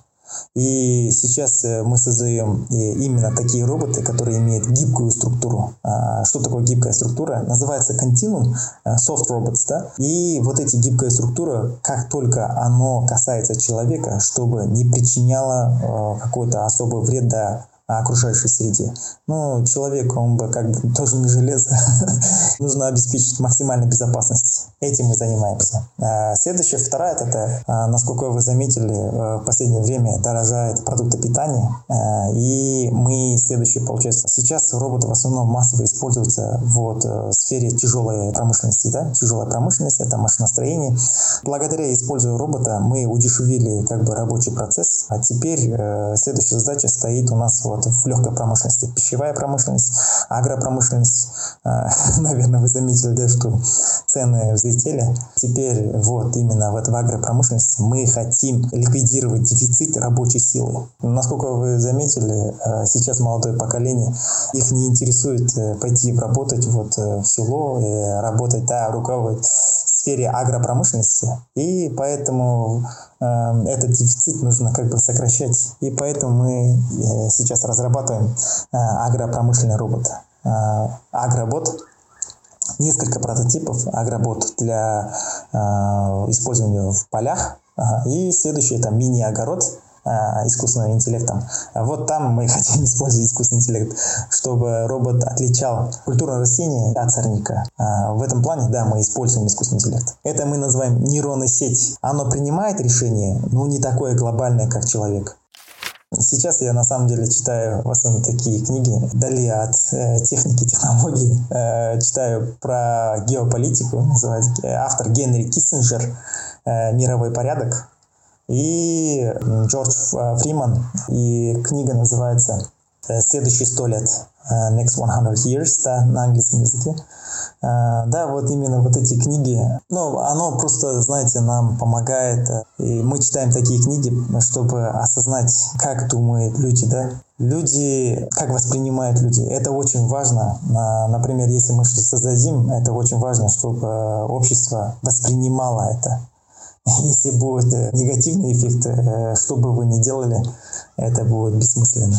И сейчас э, мы создаем э, именно такие роботы, которые имеют гибкую структуру. А, что такое гибкая структура? Называется Continuum э, Soft Robots. Да? И вот эти гибкая структура, как только оно касается человека, чтобы не причиняло какой-то особый вред да, окружающей среде. Ну, человек, он бы как бы тоже не железо. Нужно обеспечить максимальную безопасность. Этим мы занимаемся. А следующая, вторая, это, а, насколько вы заметили, э, в последнее время дорожает продукты питания. И мы, следующее, получается, сейчас роботы в основном массово используются вот э, в сфере тяжелой промышленности. Да? Тяжелая промышленность, это машиностроение. Благодаря использованию робота мы удешевили как бы рабочий процесс. А теперь э, следующая задача стоит у нас вот в легкой промышленности. Пищевая промышленность, агропромышленность. А, наверное, вы заметили, да, что цены взлетели. Теперь вот именно вот в агропромышленности мы хотим ликвидировать дефицит рабочей силы. Насколько вы заметили, а, сейчас молодое поколение, их не интересует э, пойти работать вот э, в село, работать, да, руководить сфере агропромышленности, и поэтому э, этот дефицит нужно как бы сокращать. И поэтому мы э, сейчас разрабатываем э, агропромышленный робот. Э, агробот несколько прототипов агробот для э, использования в полях. И следующий это мини-огород, искусственным интеллектом. Вот там мы хотим использовать искусственный интеллект, чтобы робот отличал культурное растение от сорняка. А, в этом плане, да, мы используем искусственный интеллект. Это мы называем нейронной сеть. Оно принимает решение, но не такое глобальное, как человек. Сейчас я на самом деле читаю в основном такие книги, вдали от э, техники, технологий. Э, читаю про геополитику, называется автор Генри Киссинджер э, «Мировой порядок» и Джордж э, Фриман. И книга называется э, «Следующие сто лет», э, «Next 100 Years», да, на английском языке. Да, вот именно вот эти книги, ну, оно просто, знаете, нам помогает, и мы читаем такие книги, чтобы осознать, как думают люди, да, люди, как воспринимают люди. Это очень важно. Например, если мы что-то создадим, это очень важно, чтобы общество воспринимало это. Если будет э, негативный эффект, э, что бы вы ни делали, это будет бессмысленно.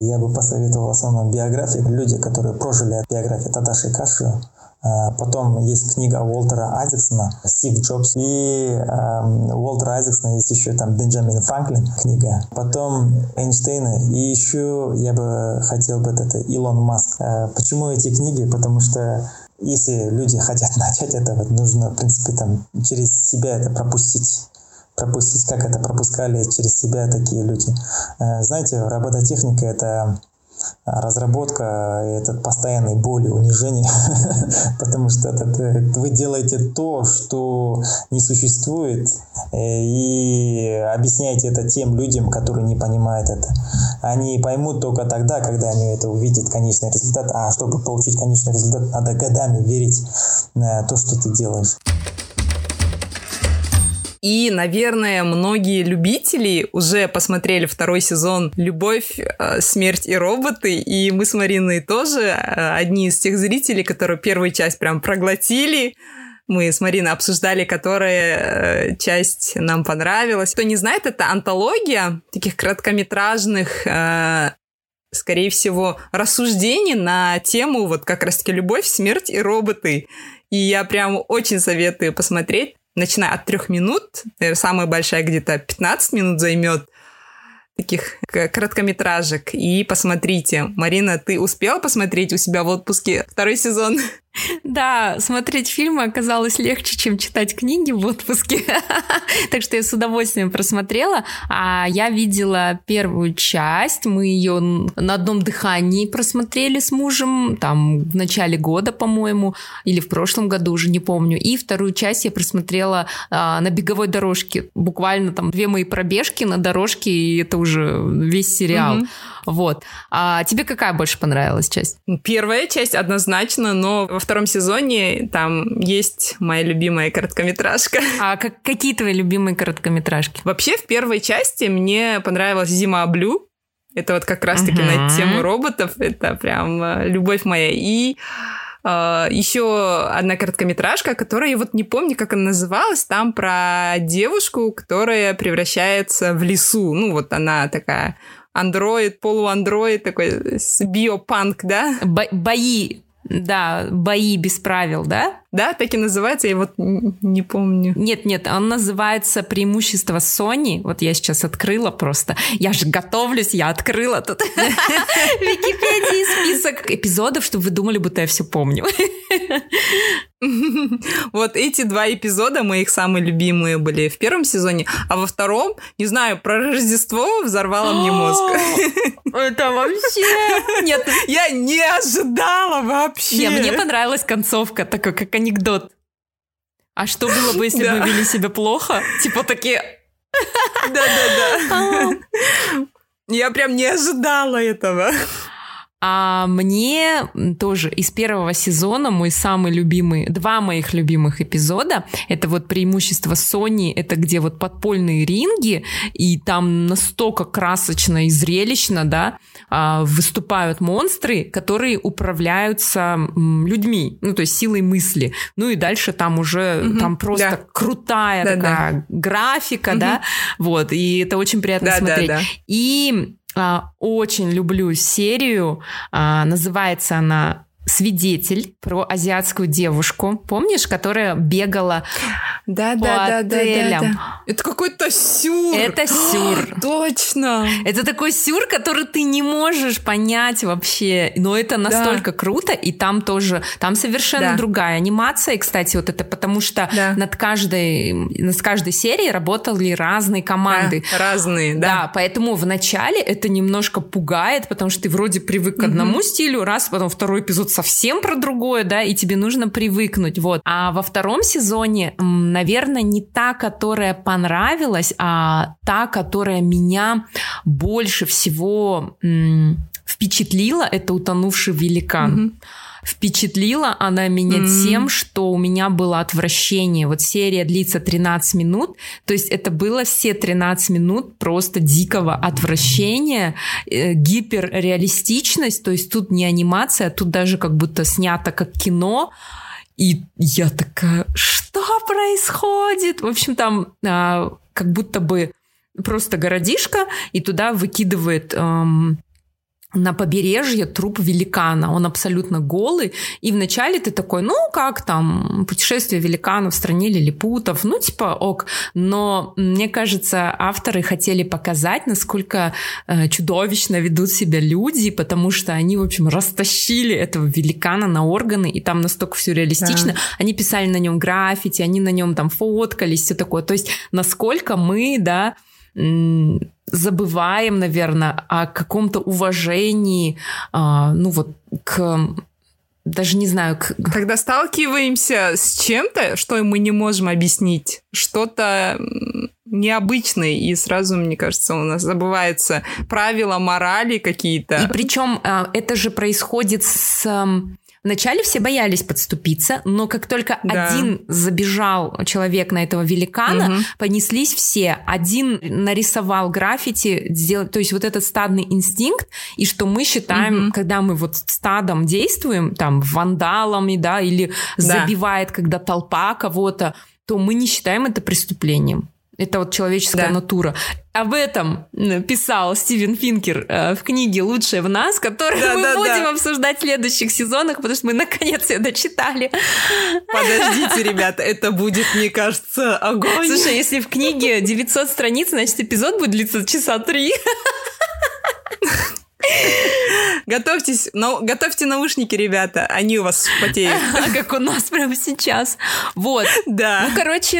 Я бы посоветовал в основном биографии. Люди, которые прожили биографию Тадаши Каши, э, Потом есть книга Уолтера Айзексона «Стив Джобс». И э, Уолтера Айзексона есть еще там Бенджамин Франклин книга. Потом Эйнштейна. И еще я бы хотел бы это Илон Маск. Почему эти книги? Потому что если люди хотят начать это, вот нужно, в принципе, там через себя это пропустить пропустить, как это пропускали через себя такие люди. Э, знаете, робототехника — это разработка это постоянной боли, унижения, потому что это, вы делаете то, что не существует, э, и объясняете это тем людям, которые не понимают это. Они поймут только тогда, когда они это увидят, конечный результат. А чтобы получить конечный результат, надо годами верить в то, что ты делаешь. И, наверное, многие любители уже посмотрели второй сезон «Любовь, э, смерть и роботы», и мы с Мариной тоже э, одни из тех зрителей, которые первую часть прям проглотили, мы с Мариной обсуждали, которая э, часть нам понравилась. Кто не знает, это антология таких короткометражных скорее всего, рассуждений на тему вот как раз-таки любовь, смерть и роботы. И я прям очень советую посмотреть начиная от трех минут, самая большая где-то 15 минут займет таких короткометражек. И посмотрите. Марина, ты успела посмотреть у себя в отпуске второй сезон? Да, смотреть фильмы оказалось легче, чем читать книги в отпуске. так что я с удовольствием просмотрела. А я видела первую часть. Мы ее на одном дыхании просмотрели с мужем. Там в начале года, по-моему, или в прошлом году, уже не помню. И вторую часть я просмотрела а, на беговой дорожке. Буквально там две мои пробежки на дорожке, и это уже весь сериал. Вот. А тебе какая больше понравилась часть? Первая часть однозначно, но во втором сезоне там есть моя любимая короткометражка. А как, какие твои любимые короткометражки? Вообще в первой части мне понравилась «Зима Блю». Это вот как раз-таки uh-huh. на тему роботов. Это прям э, любовь моя. И Uh, еще одна короткометражка, которая я вот не помню, как она называлась, там про девушку, которая превращается в лесу. Ну, вот она такая андроид, полуандроид, такой биопанк, да? Бо бои да, бои без правил, да? Да, так и называется, я вот не помню. Нет, нет, он называется преимущество Sony. Вот я сейчас открыла просто. Я же готовлюсь, я открыла тут в Википедии список эпизодов, чтобы вы думали, будто я все помню. Вот эти два эпизода моих самые любимые были в первом сезоне, а во втором, не знаю, про Рождество взорвало мне мозг. Это вообще... Нет. Я не ожидала вообще. Не, мне понравилась концовка, такой как анекдот. А что было бы, если бы мы вели себя плохо? Типа такие... Да-да-да. Я прям не ожидала этого. А мне тоже из первого сезона мой самый любимый, два моих любимых эпизода, это вот преимущество Sony, это где вот подпольные ринги, и там настолько красочно и зрелищно, да, а, выступают монстры, которые управляются людьми, ну, то есть силой мысли. Ну и дальше там уже, угу, там просто да. крутая да, такая да. графика, угу. да, вот, и это очень приятно да, смотреть. Да, да. И очень люблю серию. А, называется она свидетель про азиатскую девушку, помнишь, которая бегала да, по да, отелям. Да, да, да. Это какой-то сюр. Это сюр. Точно. Это такой сюр, который ты не можешь понять вообще, но это настолько да. круто, и там тоже, там совершенно да. другая анимация, и, кстати, вот это потому что да. над каждой, над каждой серией работали разные команды. Да, разные, да. Да, поэтому в начале это немножко пугает, потому что ты вроде привык к одному угу. стилю, раз, потом второй эпизод совсем про другое, да, и тебе нужно привыкнуть, вот. А во втором сезоне, наверное, не та, которая понравилась, а та, которая меня больше всего впечатлила, это «Утонувший великан». Mm-hmm впечатлила она меня mm-hmm. тем, что у меня было отвращение. Вот серия длится 13 минут, то есть это было все 13 минут просто дикого отвращения, э, гиперреалистичность, то есть тут не анимация, тут даже как будто снято как кино. И я такая, что происходит? В общем, там а, как будто бы просто городишко, и туда выкидывает... Эм, на побережье труп великана. Он абсолютно голый. И вначале ты такой, ну, как там, путешествие великана в стране лилипутов, ну, типа, ок. Но мне кажется, авторы хотели показать, насколько э, чудовищно ведут себя люди, потому что они, в общем, растащили этого великана на органы, и там настолько все реалистично. Да. Они писали на нем граффити, они на нем там фоткались, все такое. То есть, насколько мы, да, забываем, наверное, о каком-то уважении, а, ну вот к даже не знаю... К... Когда сталкиваемся с чем-то, что мы не можем объяснить, что-то необычное, и сразу, мне кажется, у нас забывается правила, морали какие-то. И причем а, это же происходит с Вначале все боялись подступиться, но как только да. один забежал человек на этого великана, угу. понеслись все. Один нарисовал граффити, сделал, то есть вот этот стадный инстинкт, и что мы считаем, угу. когда мы вот стадом действуем, там, вандалами, да, или да. забивает, когда толпа кого-то, то мы не считаем это преступлением. Это вот человеческая да. натура. Об этом писал Стивен Финкер э, в книге «Лучшее в нас», которую да, мы да, будем да. обсуждать в следующих сезонах, потому что мы наконец ее дочитали. Подождите, ребята, это будет, мне кажется, огонь. Слушай, если в книге 900 страниц, значит, эпизод будет длиться часа три. Готовьтесь, но, готовьте наушники, ребята, они у вас потеют. Как у нас прямо сейчас. Вот. Да. Ну, короче,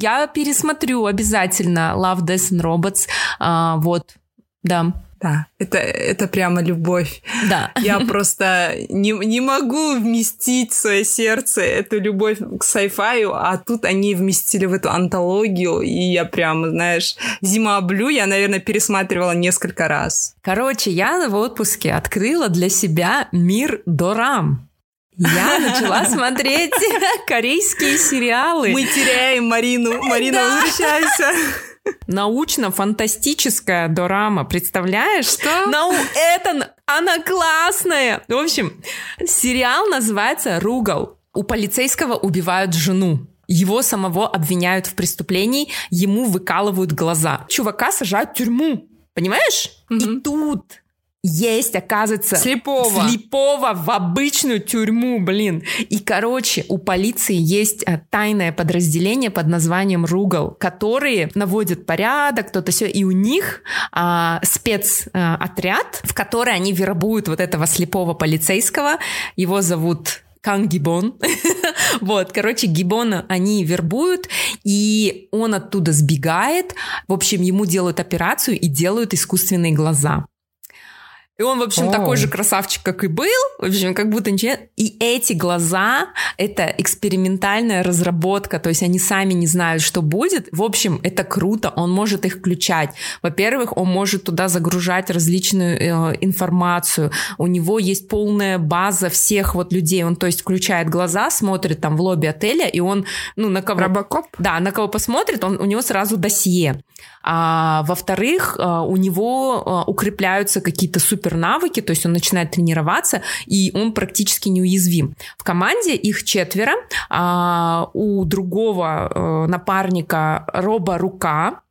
я пересмотрю обязательно Love, Death and Robots. А, вот, да. Да, это, это прямо любовь. Да. Я просто не, не могу вместить в свое сердце эту любовь к сайфаю, а тут они вместили в эту антологию, и я прям, знаешь, зима блю я, наверное, пересматривала несколько раз. Короче, я в отпуске открыла для себя мир Дорам. Я начала смотреть корейские сериалы. Мы теряем Марину. Марина, возвращайся. Научно-фантастическая дорама, представляешь? Что? Нау... Это... Она классная! В общем, сериал называется «Ругал». У полицейского убивают жену. Его самого обвиняют в преступлении, ему выкалывают глаза. Чувака сажают в тюрьму. Понимаешь? Mm-hmm. И тут есть, оказывается, слепого. слепого в обычную тюрьму, блин. И, короче, у полиции есть а, тайное подразделение под названием Ругал, которые наводят порядок, кто-то все, и у них а, спецотряд, а, в который они вербуют вот этого слепого полицейского. Его зовут Кан Гибон. вот, короче, Гибона они вербуют, и он оттуда сбегает. В общем, ему делают операцию и делают искусственные глаза. И он, в общем, О. такой же красавчик, как и был. В общем, как будто ничего. И эти глаза — это экспериментальная разработка. То есть они сами не знают, что будет. В общем, это круто. Он может их включать. Во-первых, он может туда загружать различную э, информацию. У него есть полная база всех вот людей. Он, то есть, включает глаза, смотрит там в лобби отеля, и он, ну, на кого... Робокоп? Да, на кого посмотрит, он, у него сразу досье. А, во-вторых, а, у него а, укрепляются какие-то супер навыки, то есть он начинает тренироваться, и он практически неуязвим. В команде их четверо, а, у другого а, напарника робо-рука,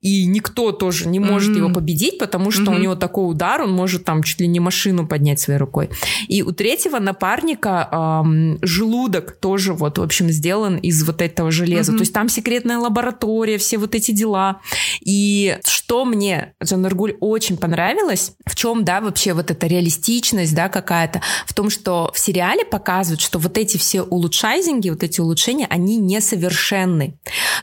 и никто тоже не может mm-hmm. его победить, потому что mm-hmm. у него такой удар, он может там чуть ли не машину поднять своей рукой. И у третьего напарника эм, желудок тоже вот, в общем, сделан из вот этого железа. Mm-hmm. То есть там секретная лаборатория, все вот эти дела. И что мне, Джанаргуль, очень понравилось, в чем, да, вообще вот эта реалистичность, да, какая-то, в том, что в сериале показывают, что вот эти все улучшайзинги, вот эти улучшения, они несовершенны.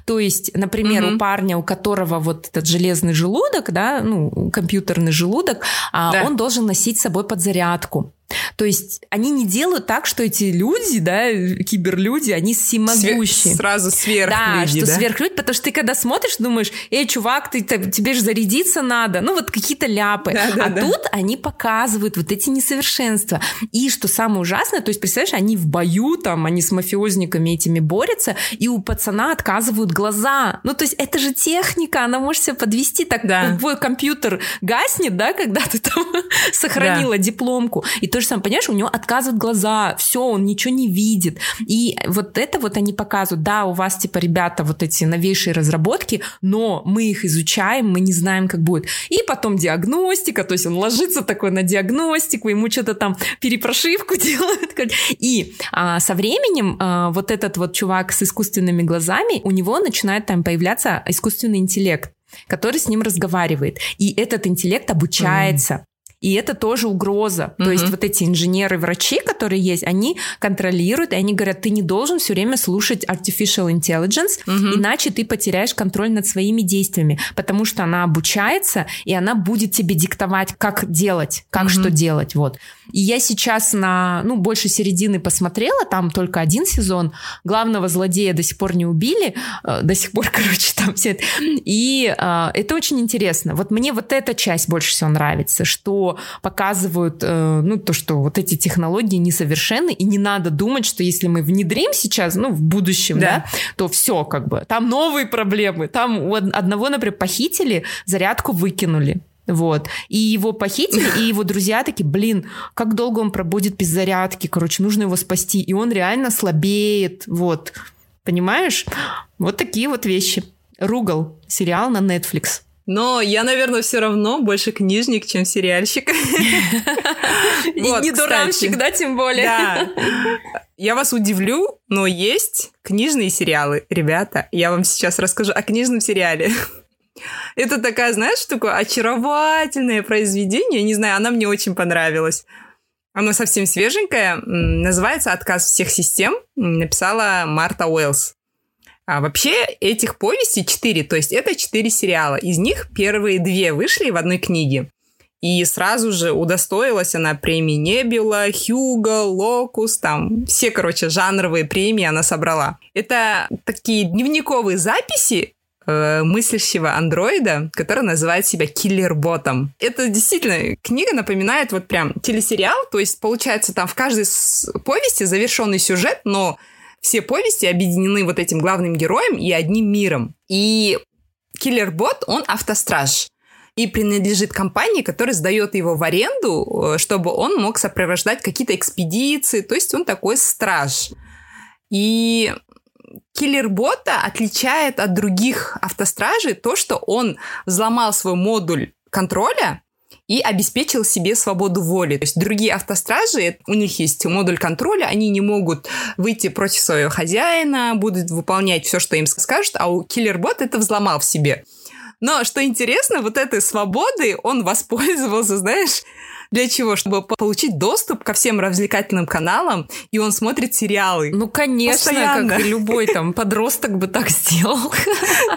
То есть, например, mm-hmm. у парня, у которого которого вот этот железный желудок, да, ну, компьютерный желудок, а да. он должен носить с собой подзарядку. То есть они не делают так, что эти люди, да, киберлюди, они всемогущие. Сразу сверх Да, что да? сверхлюди, потому что ты когда смотришь, думаешь, эй, чувак, ты, тебе же зарядиться надо. Ну, вот какие-то ляпы. Да, да, а да. тут они показывают вот эти несовершенства. И что самое ужасное, то есть, представляешь, они в бою, там, они с мафиозниками этими борются, и у пацана отказывают глаза. Ну, то есть, это же техника, она может себя подвести. Так да. твой компьютер гаснет, да, когда ты там сохранила да. дипломку. И то же самое, понимаешь, у него отказывают глаза, все, он ничего не видит. И вот это вот они показывают, да, у вас, типа, ребята, вот эти новейшие разработки, но мы их изучаем, мы не знаем, как будет. И потом диагностика, то есть он ложится такой на диагностику, ему что-то там перепрошивку делают. И а, со временем а, вот этот вот чувак с искусственными глазами, у него начинает там появляться искусственный интеллект который с ним разговаривает. И этот интеллект обучается. И это тоже угроза. Mm-hmm. То есть вот эти инженеры-врачи, которые есть, они контролируют, и они говорят, ты не должен все время слушать artificial intelligence, mm-hmm. иначе ты потеряешь контроль над своими действиями, потому что она обучается, и она будет тебе диктовать, как делать, как mm-hmm. что делать. Вот. И я сейчас на, ну, больше середины посмотрела, там только один сезон, главного злодея до сих пор не убили, э, до сих пор, короче, там все это. И э, это очень интересно. Вот мне вот эта часть больше всего нравится, что показывают, э, ну, то, что вот эти технологии несовершенны, и не надо думать, что если мы внедрим сейчас, ну, в будущем, да, да то все как бы, там новые проблемы, там у одного, например, похитили, зарядку выкинули. Вот. И его похитили, и его друзья такие, блин, как долго он пробудет без зарядки, короче, нужно его спасти. И он реально слабеет, вот. Понимаешь? Вот такие вот вещи. Ругал. Сериал на Netflix. Но я, наверное, все равно больше книжник, чем сериальщик. И не да, тем более. Я вас удивлю, но есть книжные сериалы. Ребята, я вам сейчас расскажу о книжном сериале. Это такая, знаешь, такое очаровательное произведение. Не знаю, она мне очень понравилась. Оно совсем свеженькое. Называется «Отказ всех систем». Написала Марта Уэллс. А вообще этих повестей четыре, то есть это четыре сериала. Из них первые две вышли в одной книге. И сразу же удостоилась она премии Небюла, Хьюго, Локус, там все, короче, жанровые премии она собрала. Это такие дневниковые записи мыслящего андроида, который называет себя киллер-ботом. Это действительно книга напоминает вот прям телесериал, то есть получается там в каждой повести завершенный сюжет, но все повести объединены вот этим главным героем и одним миром. И киллер-бот, он автостраж и принадлежит компании, которая сдает его в аренду, э, чтобы он мог сопровождать какие-то экспедиции, то есть он такой страж. И киллер-бота отличает от других автостражей то, что он взломал свой модуль контроля и обеспечил себе свободу воли. То есть другие автостражи, у них есть модуль контроля, они не могут выйти против своего хозяина, будут выполнять все, что им скажут, а у киллер-бот это взломал в себе. Но что интересно, вот этой свободы он воспользовался, знаешь, для чего? Чтобы получить доступ ко всем развлекательным каналам, и он смотрит сериалы. Ну, конечно, Постоянно. как любой там подросток бы так сделал.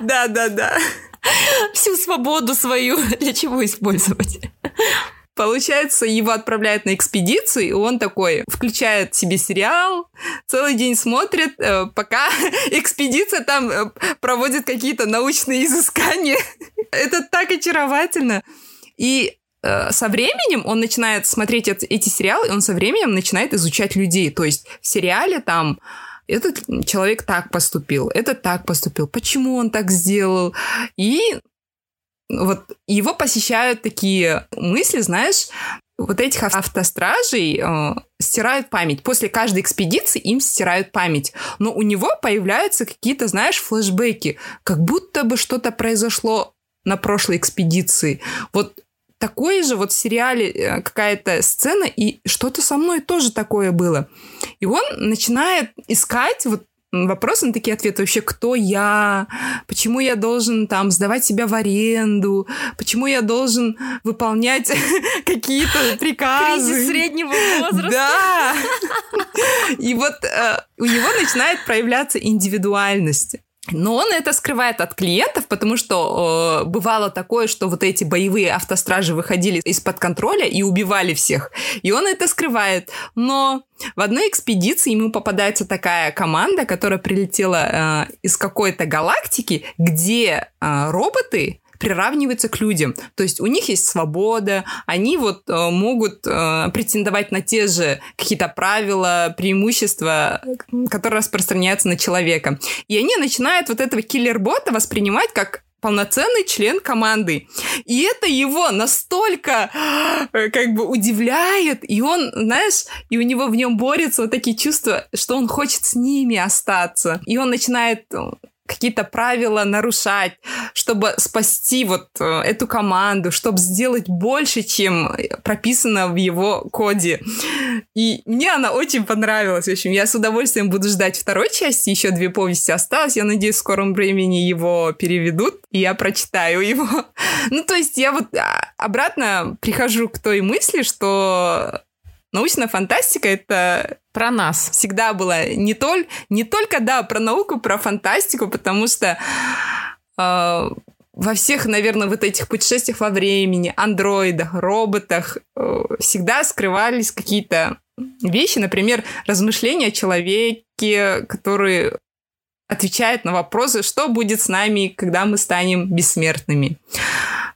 Да, да, да. Всю свободу свою для чего использовать? Получается, его отправляют на экспедицию, и он такой включает себе сериал, целый день смотрит, э, пока экспедиция там э, проводит какие-то научные изыскания. Это так очаровательно. И Э, со временем он начинает смотреть эти сериалы, и он со временем начинает изучать людей. То есть в сериале там этот человек так поступил, этот так поступил, почему он так сделал. И вот его посещают такие мысли, знаешь, вот этих автостражей э, стирают память. После каждой экспедиции им стирают память. Но у него появляются какие-то, знаешь, флешбеки, как будто бы что-то произошло на прошлой экспедиции. Вот такое же вот в сериале э, какая-то сцена, и что-то со мной тоже такое было. И он начинает искать вот вопросы на такие ответы. Вообще, кто я? Почему я должен там сдавать себя в аренду? Почему я должен выполнять какие-то приказы? Кризис среднего возраста. Да. И вот э, у него начинает проявляться индивидуальность. Но он это скрывает от клиентов, потому что э, бывало такое, что вот эти боевые автостражи выходили из-под контроля и убивали всех. И он это скрывает. Но в одной экспедиции ему попадается такая команда, которая прилетела э, из какой-то галактики, где э, роботы приравниваются к людям. То есть у них есть свобода, они вот э, могут э, претендовать на те же какие-то правила, преимущества, которые распространяются на человека. И они начинают вот этого киллер-бота воспринимать как полноценный член команды. И это его настолько э, как бы удивляет, и он, знаешь, и у него в нем борются вот такие чувства, что он хочет с ними остаться. И он начинает какие-то правила нарушать, чтобы спасти вот э, эту команду, чтобы сделать больше, чем прописано в его коде. И мне она очень понравилась. В общем, я с удовольствием буду ждать второй части. Еще две повести осталось. Я надеюсь, в скором времени его переведут, и я прочитаю его. Ну, то есть я вот... А, обратно прихожу к той мысли, что научная фантастика это про нас. Всегда было не, толь, не только, да, про науку, про фантастику, потому что э, во всех, наверное, вот этих путешествиях во времени, андроидах, роботах э, всегда скрывались какие-то вещи, например, размышления о человеке, который отвечает на вопросы, что будет с нами, когда мы станем бессмертными,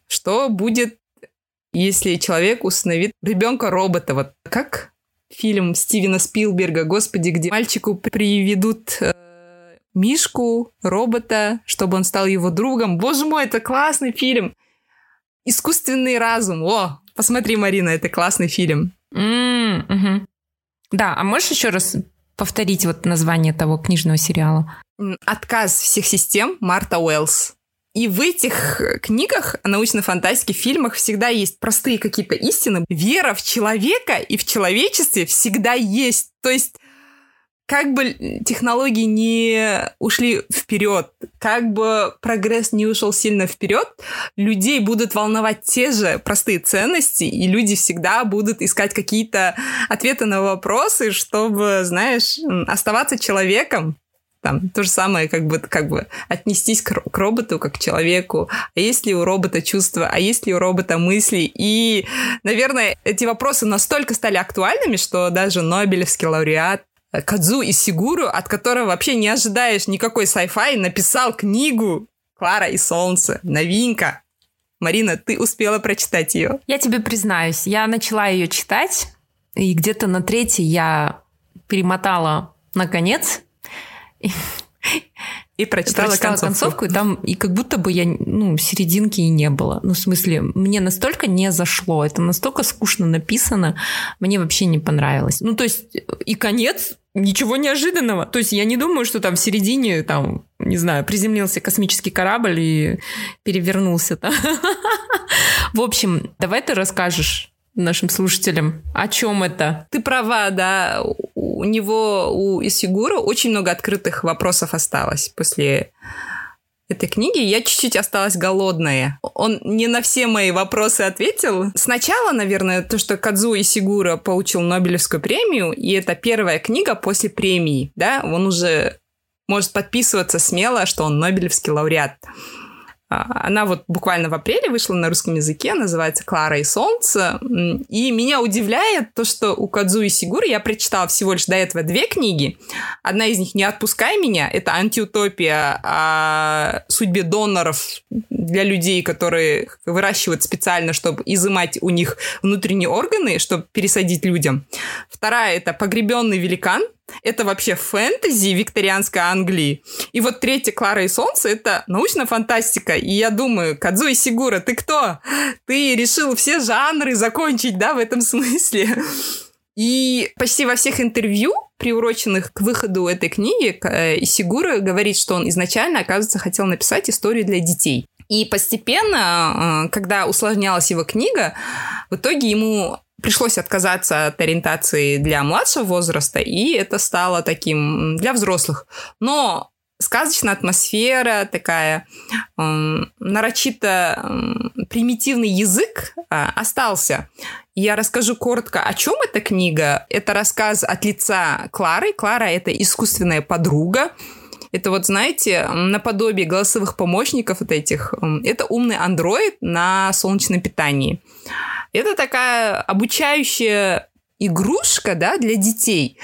что будет, если человек установит ребенка-робота, вот как фильм Стивена Спилберга, господи, где мальчику приведут э, Мишку, робота, чтобы он стал его другом. Боже мой, это классный фильм. Искусственный разум. О, посмотри, Марина, это классный фильм. Mm, угу. Да, а можешь еще раз повторить вот название того книжного сериала? «Отказ всех систем» Марта Уэллс. И в этих книгах научной фантастики, фильмах всегда есть простые какие-то истины. Вера в человека и в человечестве всегда есть. То есть как бы технологии не ушли вперед, как бы прогресс не ушел сильно вперед, людей будут волновать те же простые ценности, и люди всегда будут искать какие-то ответы на вопросы, чтобы, знаешь, оставаться человеком. Там то же самое, как бы, как бы отнестись к, к роботу как к человеку. А есть ли у робота чувства? А есть ли у робота мысли? И, наверное, эти вопросы настолько стали актуальными, что даже Нобелевский лауреат Кадзу и Сигуру, от которого вообще не ожидаешь никакой sci-fi, написал книгу «Клара и солнце». Новинка. Марина, ты успела прочитать ее? Я тебе признаюсь, я начала ее читать, и где-то на третьей я перемотала на конец. И прочитала, прочитала концовку. концовку, и там и как будто бы я, ну, серединки и не было. Ну, в смысле, мне настолько не зашло, это настолько скучно написано, мне вообще не понравилось. Ну, то есть, и конец ничего неожиданного. То есть я не думаю, что там в середине, там, не знаю, приземлился космический корабль и перевернулся. -то. В общем, давай ты расскажешь нашим слушателям, о чем это. Ты права, да. У него, у Исигура очень много открытых вопросов осталось после этой книги, я чуть-чуть осталась голодная. Он не на все мои вопросы ответил. Сначала, наверное, то, что Кадзу Исигура получил Нобелевскую премию, и это первая книга после премии, да, он уже может подписываться смело, что он Нобелевский лауреат. А, она вот буквально в апреле вышла на русском языке, называется «Клара и солнце». И меня удивляет то, что у Кадзу и Сигуры я прочитала всего лишь до этого две книги. Одна из них «Не отпускай меня» — это антиутопия о судьбе доноров для людей, которые выращивают специально, чтобы изымать у них внутренние органы, чтобы пересадить людям. Вторая — это «Погребенный великан», это вообще фэнтези викторианской Англии. И вот третья «Клара и солнце» — это научная фантастика. И я думаю, Кадзуи Сигура, ты кто? Ты решил все жанры закончить, да, в этом смысле? И почти во всех интервью, приуроченных к выходу этой книги, э, Исигура говорит, что он изначально, оказывается, хотел написать историю для детей. И постепенно, э, когда усложнялась его книга, в итоге ему пришлось отказаться от ориентации для младшего возраста, и это стало таким для взрослых. Но сказочная атмосфера, такая э, нарочито э, примитивный язык э, остался. Я расскажу коротко, о чем эта книга. Это рассказ от лица Клары. Клара — это искусственная подруга. Это вот, знаете, наподобие голосовых помощников вот этих. Это умный андроид на солнечном питании. Это такая обучающая игрушка, да, для детей,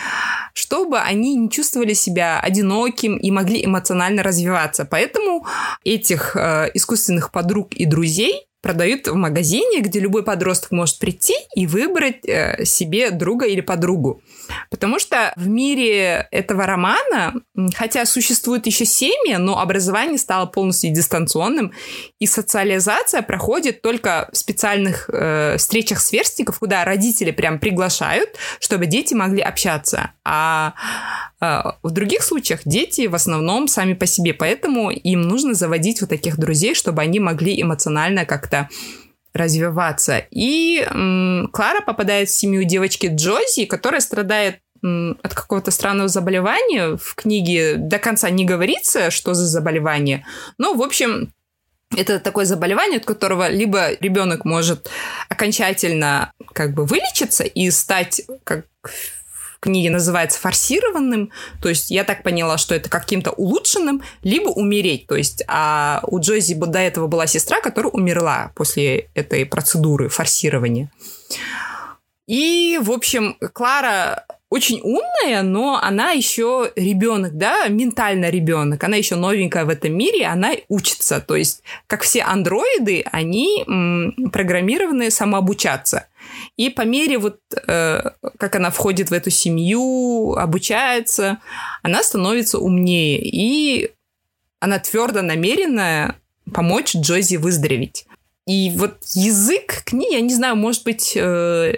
чтобы они не чувствовали себя одиноким и могли эмоционально развиваться. Поэтому этих э, искусственных подруг и друзей продают в магазине, где любой подросток может прийти и выбрать э, себе друга или подругу. Потому что в мире этого романа, хотя существует еще семья, но образование стало полностью дистанционным, и социализация проходит только в специальных э, встречах сверстников, куда родители прям приглашают, чтобы дети могли общаться. А э, в других случаях дети в основном сами по себе, поэтому им нужно заводить вот таких друзей, чтобы они могли эмоционально как-то развиваться. И м, Клара попадает в семью девочки Джози, которая страдает от какого-то странного заболевания. В книге до конца не говорится, что за заболевание. Но, в общем, это такое заболевание, от которого либо ребенок может окончательно как бы вылечиться и стать, как книге называется, форсированным, то есть я так поняла, что это каким-то улучшенным, либо умереть, то есть а у Джози до этого была сестра, которая умерла после этой процедуры форсирования. И, в общем, Клара очень умная, но она еще ребенок, да, ментально ребенок. Она еще новенькая в этом мире, она учится. То есть, как все андроиды, они м, программированы самообучаться. И по мере вот, э, как она входит в эту семью, обучается, она становится умнее. И она твердо намерена помочь Джози выздороветь. И вот язык книги, я не знаю, может быть, э,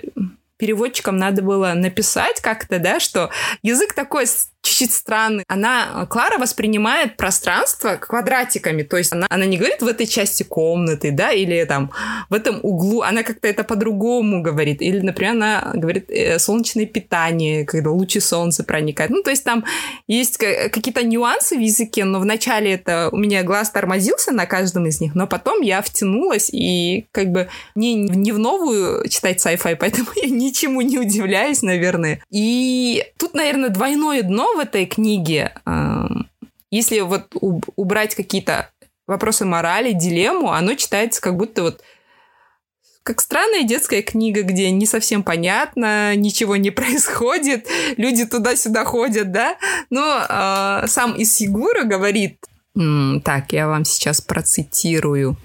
переводчикам надо было написать как-то, да, что язык такой чуть-чуть странный. Она, Клара воспринимает пространство квадратиками, то есть она, она не говорит в этой части комнаты, да, или там в этом углу, она как-то это по-другому говорит. Или, например, она говорит э, солнечное питание, когда лучи солнца проникают. Ну, то есть там есть какие-то нюансы в языке, но вначале это у меня глаз тормозился на каждом из них, но потом я втянулась и как бы не, не в новую читать sci-fi, поэтому я ничему не удивляюсь, наверное. И тут, наверное, двойное дно в этой книге, если вот убрать какие-то вопросы морали, дилемму, оно читается как будто вот как странная детская книга, где не совсем понятно, ничего не происходит, люди туда-сюда ходят, да. Но э, сам Исигура говорит, так, я вам сейчас процитирую.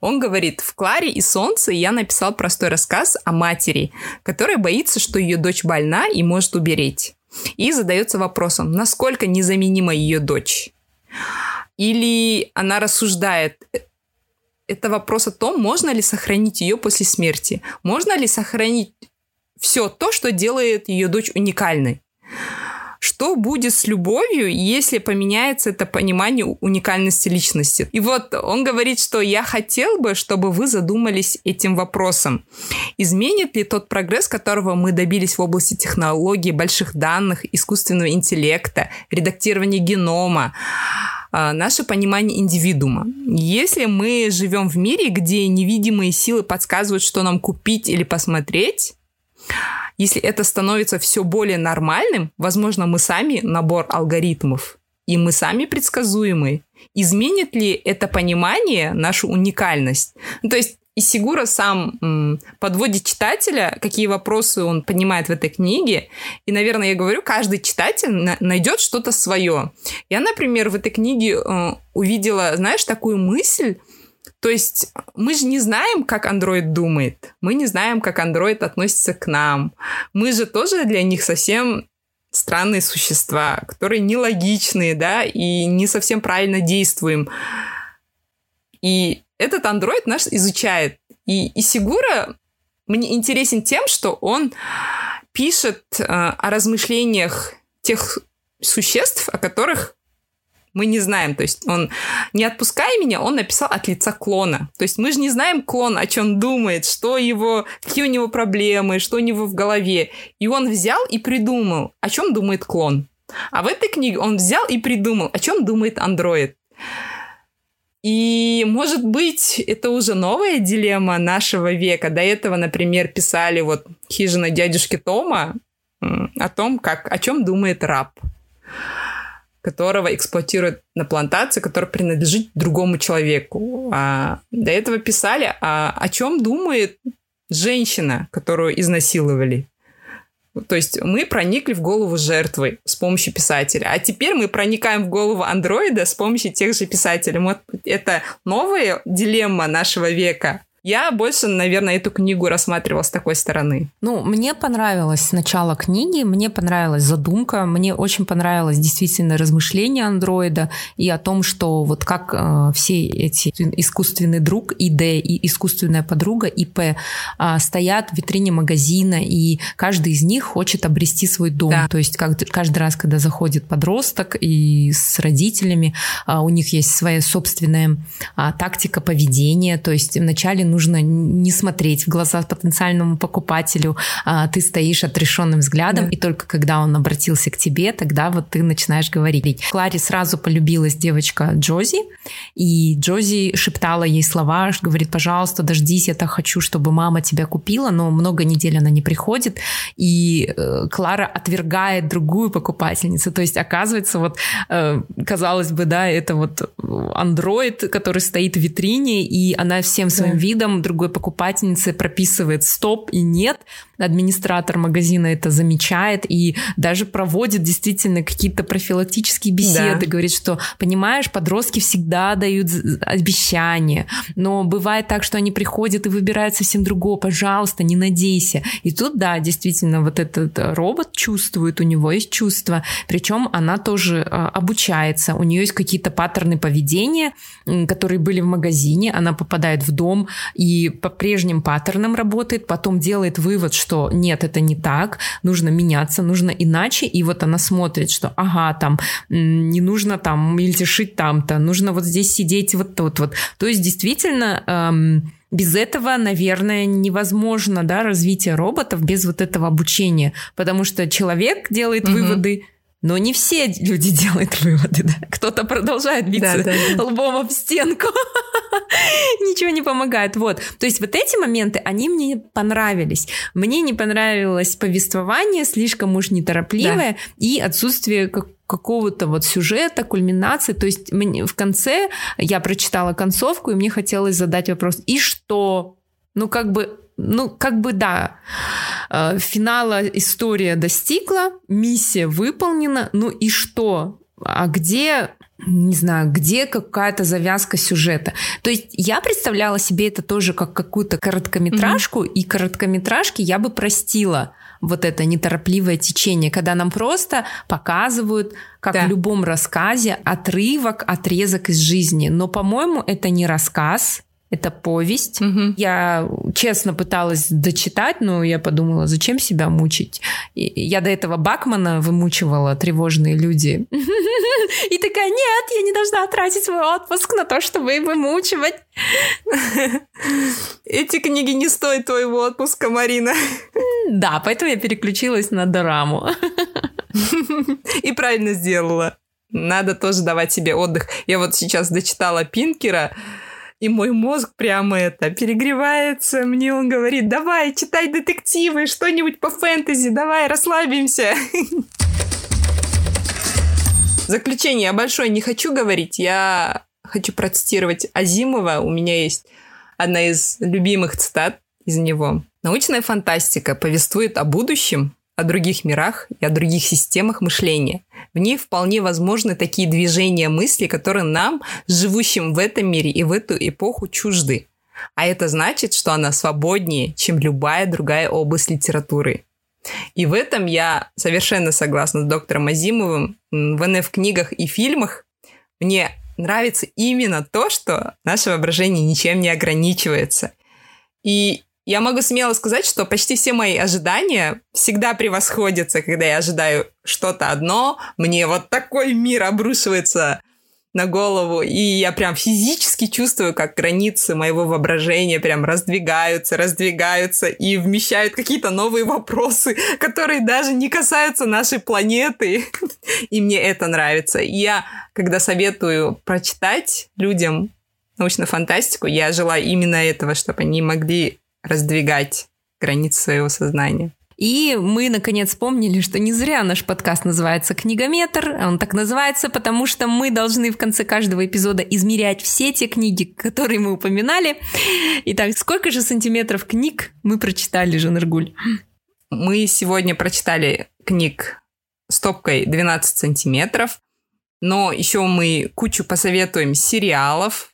Он говорит, в «Кларе и солнце» я написал простой рассказ о матери, которая боится, что ее дочь больна и может умереть и задается вопросом, насколько незаменима ее дочь. Или она рассуждает, это вопрос о том, можно ли сохранить ее после смерти, можно ли сохранить все то, что делает ее дочь уникальной. Что будет с любовью, если поменяется это понимание уникальности личности? И вот он говорит, что я хотел бы, чтобы вы задумались этим вопросом. Изменит ли тот прогресс, которого мы добились в области технологий, больших данных, искусственного интеллекта, редактирования генома, а, наше понимание индивидуума. Если мы живем в мире, где невидимые силы подсказывают, что нам купить или посмотреть, если это становится все более нормальным, возможно, мы сами набор алгоритмов, и мы сами предсказуемы. Изменит ли это понимание нашу уникальность? Ну, то есть и Сигура сам м, подводит читателя, какие вопросы он понимает в этой книге. И, наверное, я говорю, каждый читатель на- найдет что-то свое. Я, например, в этой книге э, увидела, знаешь, такую мысль, то есть мы же не знаем, как Android думает. Мы не знаем, как Android относится к нам. Мы же тоже для них совсем странные существа, которые нелогичные, да, и не совсем правильно действуем. И этот Android наш изучает. И, и Сигура мне интересен тем, что он пишет э, о размышлениях тех существ, о которых мы не знаем. То есть он, не отпуская меня, он написал от лица клона. То есть мы же не знаем клон, о чем думает, что его, какие у него проблемы, что у него в голове. И он взял и придумал, о чем думает клон. А в этой книге он взял и придумал, о чем думает андроид. И, может быть, это уже новая дилемма нашего века. До этого, например, писали вот «Хижина дядюшки Тома» о том, как, о чем думает раб которого эксплуатируют на плантации, который принадлежит другому человеку. А до этого писали, а о чем думает женщина, которую изнасиловали. То есть мы проникли в голову жертвы с помощью писателя. А теперь мы проникаем в голову андроида с помощью тех же писателей. Вот это новая дилемма нашего века. Я больше, наверное, эту книгу рассматривала с такой стороны. Ну, мне понравилось начало книги, мне понравилась задумка, мне очень понравилось действительно размышление андроида и о том, что вот как э, все эти искусственный друг ИД и искусственная подруга ИП э, стоят в витрине магазина, и каждый из них хочет обрести свой дом. Да. То есть как, каждый раз, когда заходит подросток и с родителями, э, у них есть своя собственная э, тактика поведения, то есть вначале нужно не смотреть в глаза потенциальному покупателю, а ты стоишь отрешенным взглядом, да. и только когда он обратился к тебе, тогда вот ты начинаешь говорить. Кларе сразу полюбилась девочка Джози, и Джози шептала ей слова, говорит, пожалуйста, дождись, я так хочу, чтобы мама тебя купила, но много недель она не приходит, и э, Клара отвергает другую покупательницу, то есть оказывается вот, э, казалось бы, да, это вот андроид, который стоит в витрине, и она всем своим да. видом другой покупательнице прописывает стоп и нет, администратор магазина это замечает и даже проводит действительно какие-то профилактические беседы, да. говорит, что, понимаешь, подростки всегда дают обещания, но бывает так, что они приходят и выбирают совсем другого, пожалуйста, не надейся. И тут, да, действительно, вот этот робот чувствует, у него есть чувство, причем она тоже а, обучается, у нее есть какие-то паттерны поведения, которые были в магазине, она попадает в дом и по прежним паттернам работает, потом делает вывод, что нет, это не так, нужно меняться, нужно иначе, и вот она смотрит, что ага, там не нужно там мельтешить там-то, нужно вот здесь сидеть вот тут вот. То есть действительно эм, без этого, наверное, невозможно, да, развитие роботов без вот этого обучения, потому что человек делает угу. выводы, но не все люди делают выводы, да. Кто-то продолжает биться да, да, лбом об стенку. Ничего не помогает. Вот. То есть вот эти моменты, они мне понравились. Мне не понравилось повествование, слишком уж неторопливое, да. и отсутствие как какого-то вот сюжета, кульминации. То есть мне, в конце я прочитала концовку, и мне хотелось задать вопрос, и что? Ну, как бы ну, как бы да, э, финала история достигла, миссия выполнена, ну и что? А где не знаю, где какая-то завязка сюжета. То есть я представляла себе это тоже как какую-то короткометражку, mm-hmm. и короткометражки я бы простила вот это неторопливое течение, когда нам просто показывают, как да. в любом рассказе, отрывок, отрезок из жизни. Но, по-моему, это не рассказ, это повесть. Угу. Я честно пыталась дочитать, но я подумала, зачем себя мучить. И я до этого Бакмана вымучивала «Тревожные люди». И такая, нет, я не должна тратить свой отпуск на то, чтобы их вымучивать. Эти книги не стоят твоего отпуска, Марина. Да, поэтому я переключилась на дораму. И правильно сделала. Надо тоже давать себе отдых. Я вот сейчас дочитала Пинкера, и мой мозг прямо это перегревается. Мне он говорит, давай, читай детективы, что-нибудь по фэнтези, давай, расслабимся. Заключение большое не хочу говорить. Я хочу процитировать Азимова. У меня есть одна из любимых цитат из него. Научная фантастика повествует о будущем, о других мирах и о других системах мышления. В ней вполне возможны такие движения мысли, которые нам, живущим в этом мире и в эту эпоху, чужды. А это значит, что она свободнее, чем любая другая область литературы. И в этом я совершенно согласна с доктором Азимовым. В НФ-книгах и фильмах мне нравится именно то, что наше воображение ничем не ограничивается. И я могу смело сказать, что почти все мои ожидания всегда превосходятся, когда я ожидаю что-то одно, мне вот такой мир обрушивается на голову, и я прям физически чувствую, как границы моего воображения прям раздвигаются, раздвигаются и вмещают какие-то новые вопросы, которые даже не касаются нашей планеты. И мне это нравится. И я, когда советую прочитать людям научную фантастику, я желаю именно этого, чтобы они могли раздвигать границы своего сознания. И мы, наконец, вспомнили, что не зря наш подкаст называется «Книгометр». Он так называется, потому что мы должны в конце каждого эпизода измерять все те книги, которые мы упоминали. Итак, сколько же сантиметров книг мы прочитали, Жанаргуль? Мы сегодня прочитали книг стопкой 12 сантиметров, но еще мы кучу посоветуем сериалов,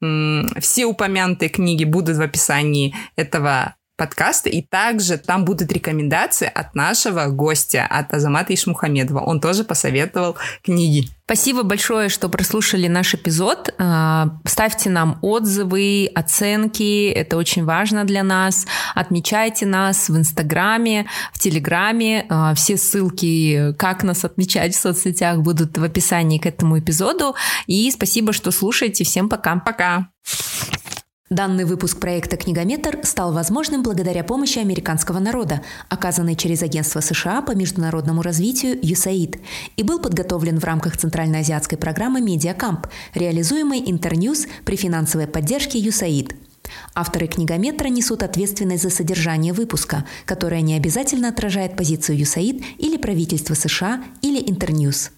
все упомянутые книги будут в описании этого подкаста, и также там будут рекомендации от нашего гостя, от Азамата Ишмухамедова. Он тоже посоветовал книги. Спасибо большое, что прослушали наш эпизод. А, ставьте нам отзывы, оценки, это очень важно для нас. Отмечайте нас в Инстаграме, в Телеграме. А, все ссылки, как нас отмечать в соцсетях, будут в описании к этому эпизоду. И спасибо, что слушаете. Всем пока. Пока. Данный выпуск проекта «Книгометр» стал возможным благодаря помощи американского народа, оказанной через Агентство США по международному развитию USAID, и был подготовлен в рамках Центральноазиатской программы «Медиакамп», реализуемой Интерньюз при финансовой поддержке USAID. Авторы книгометра несут ответственность за содержание выпуска, которое не обязательно отражает позицию USAID или правительства США или Интерньюз.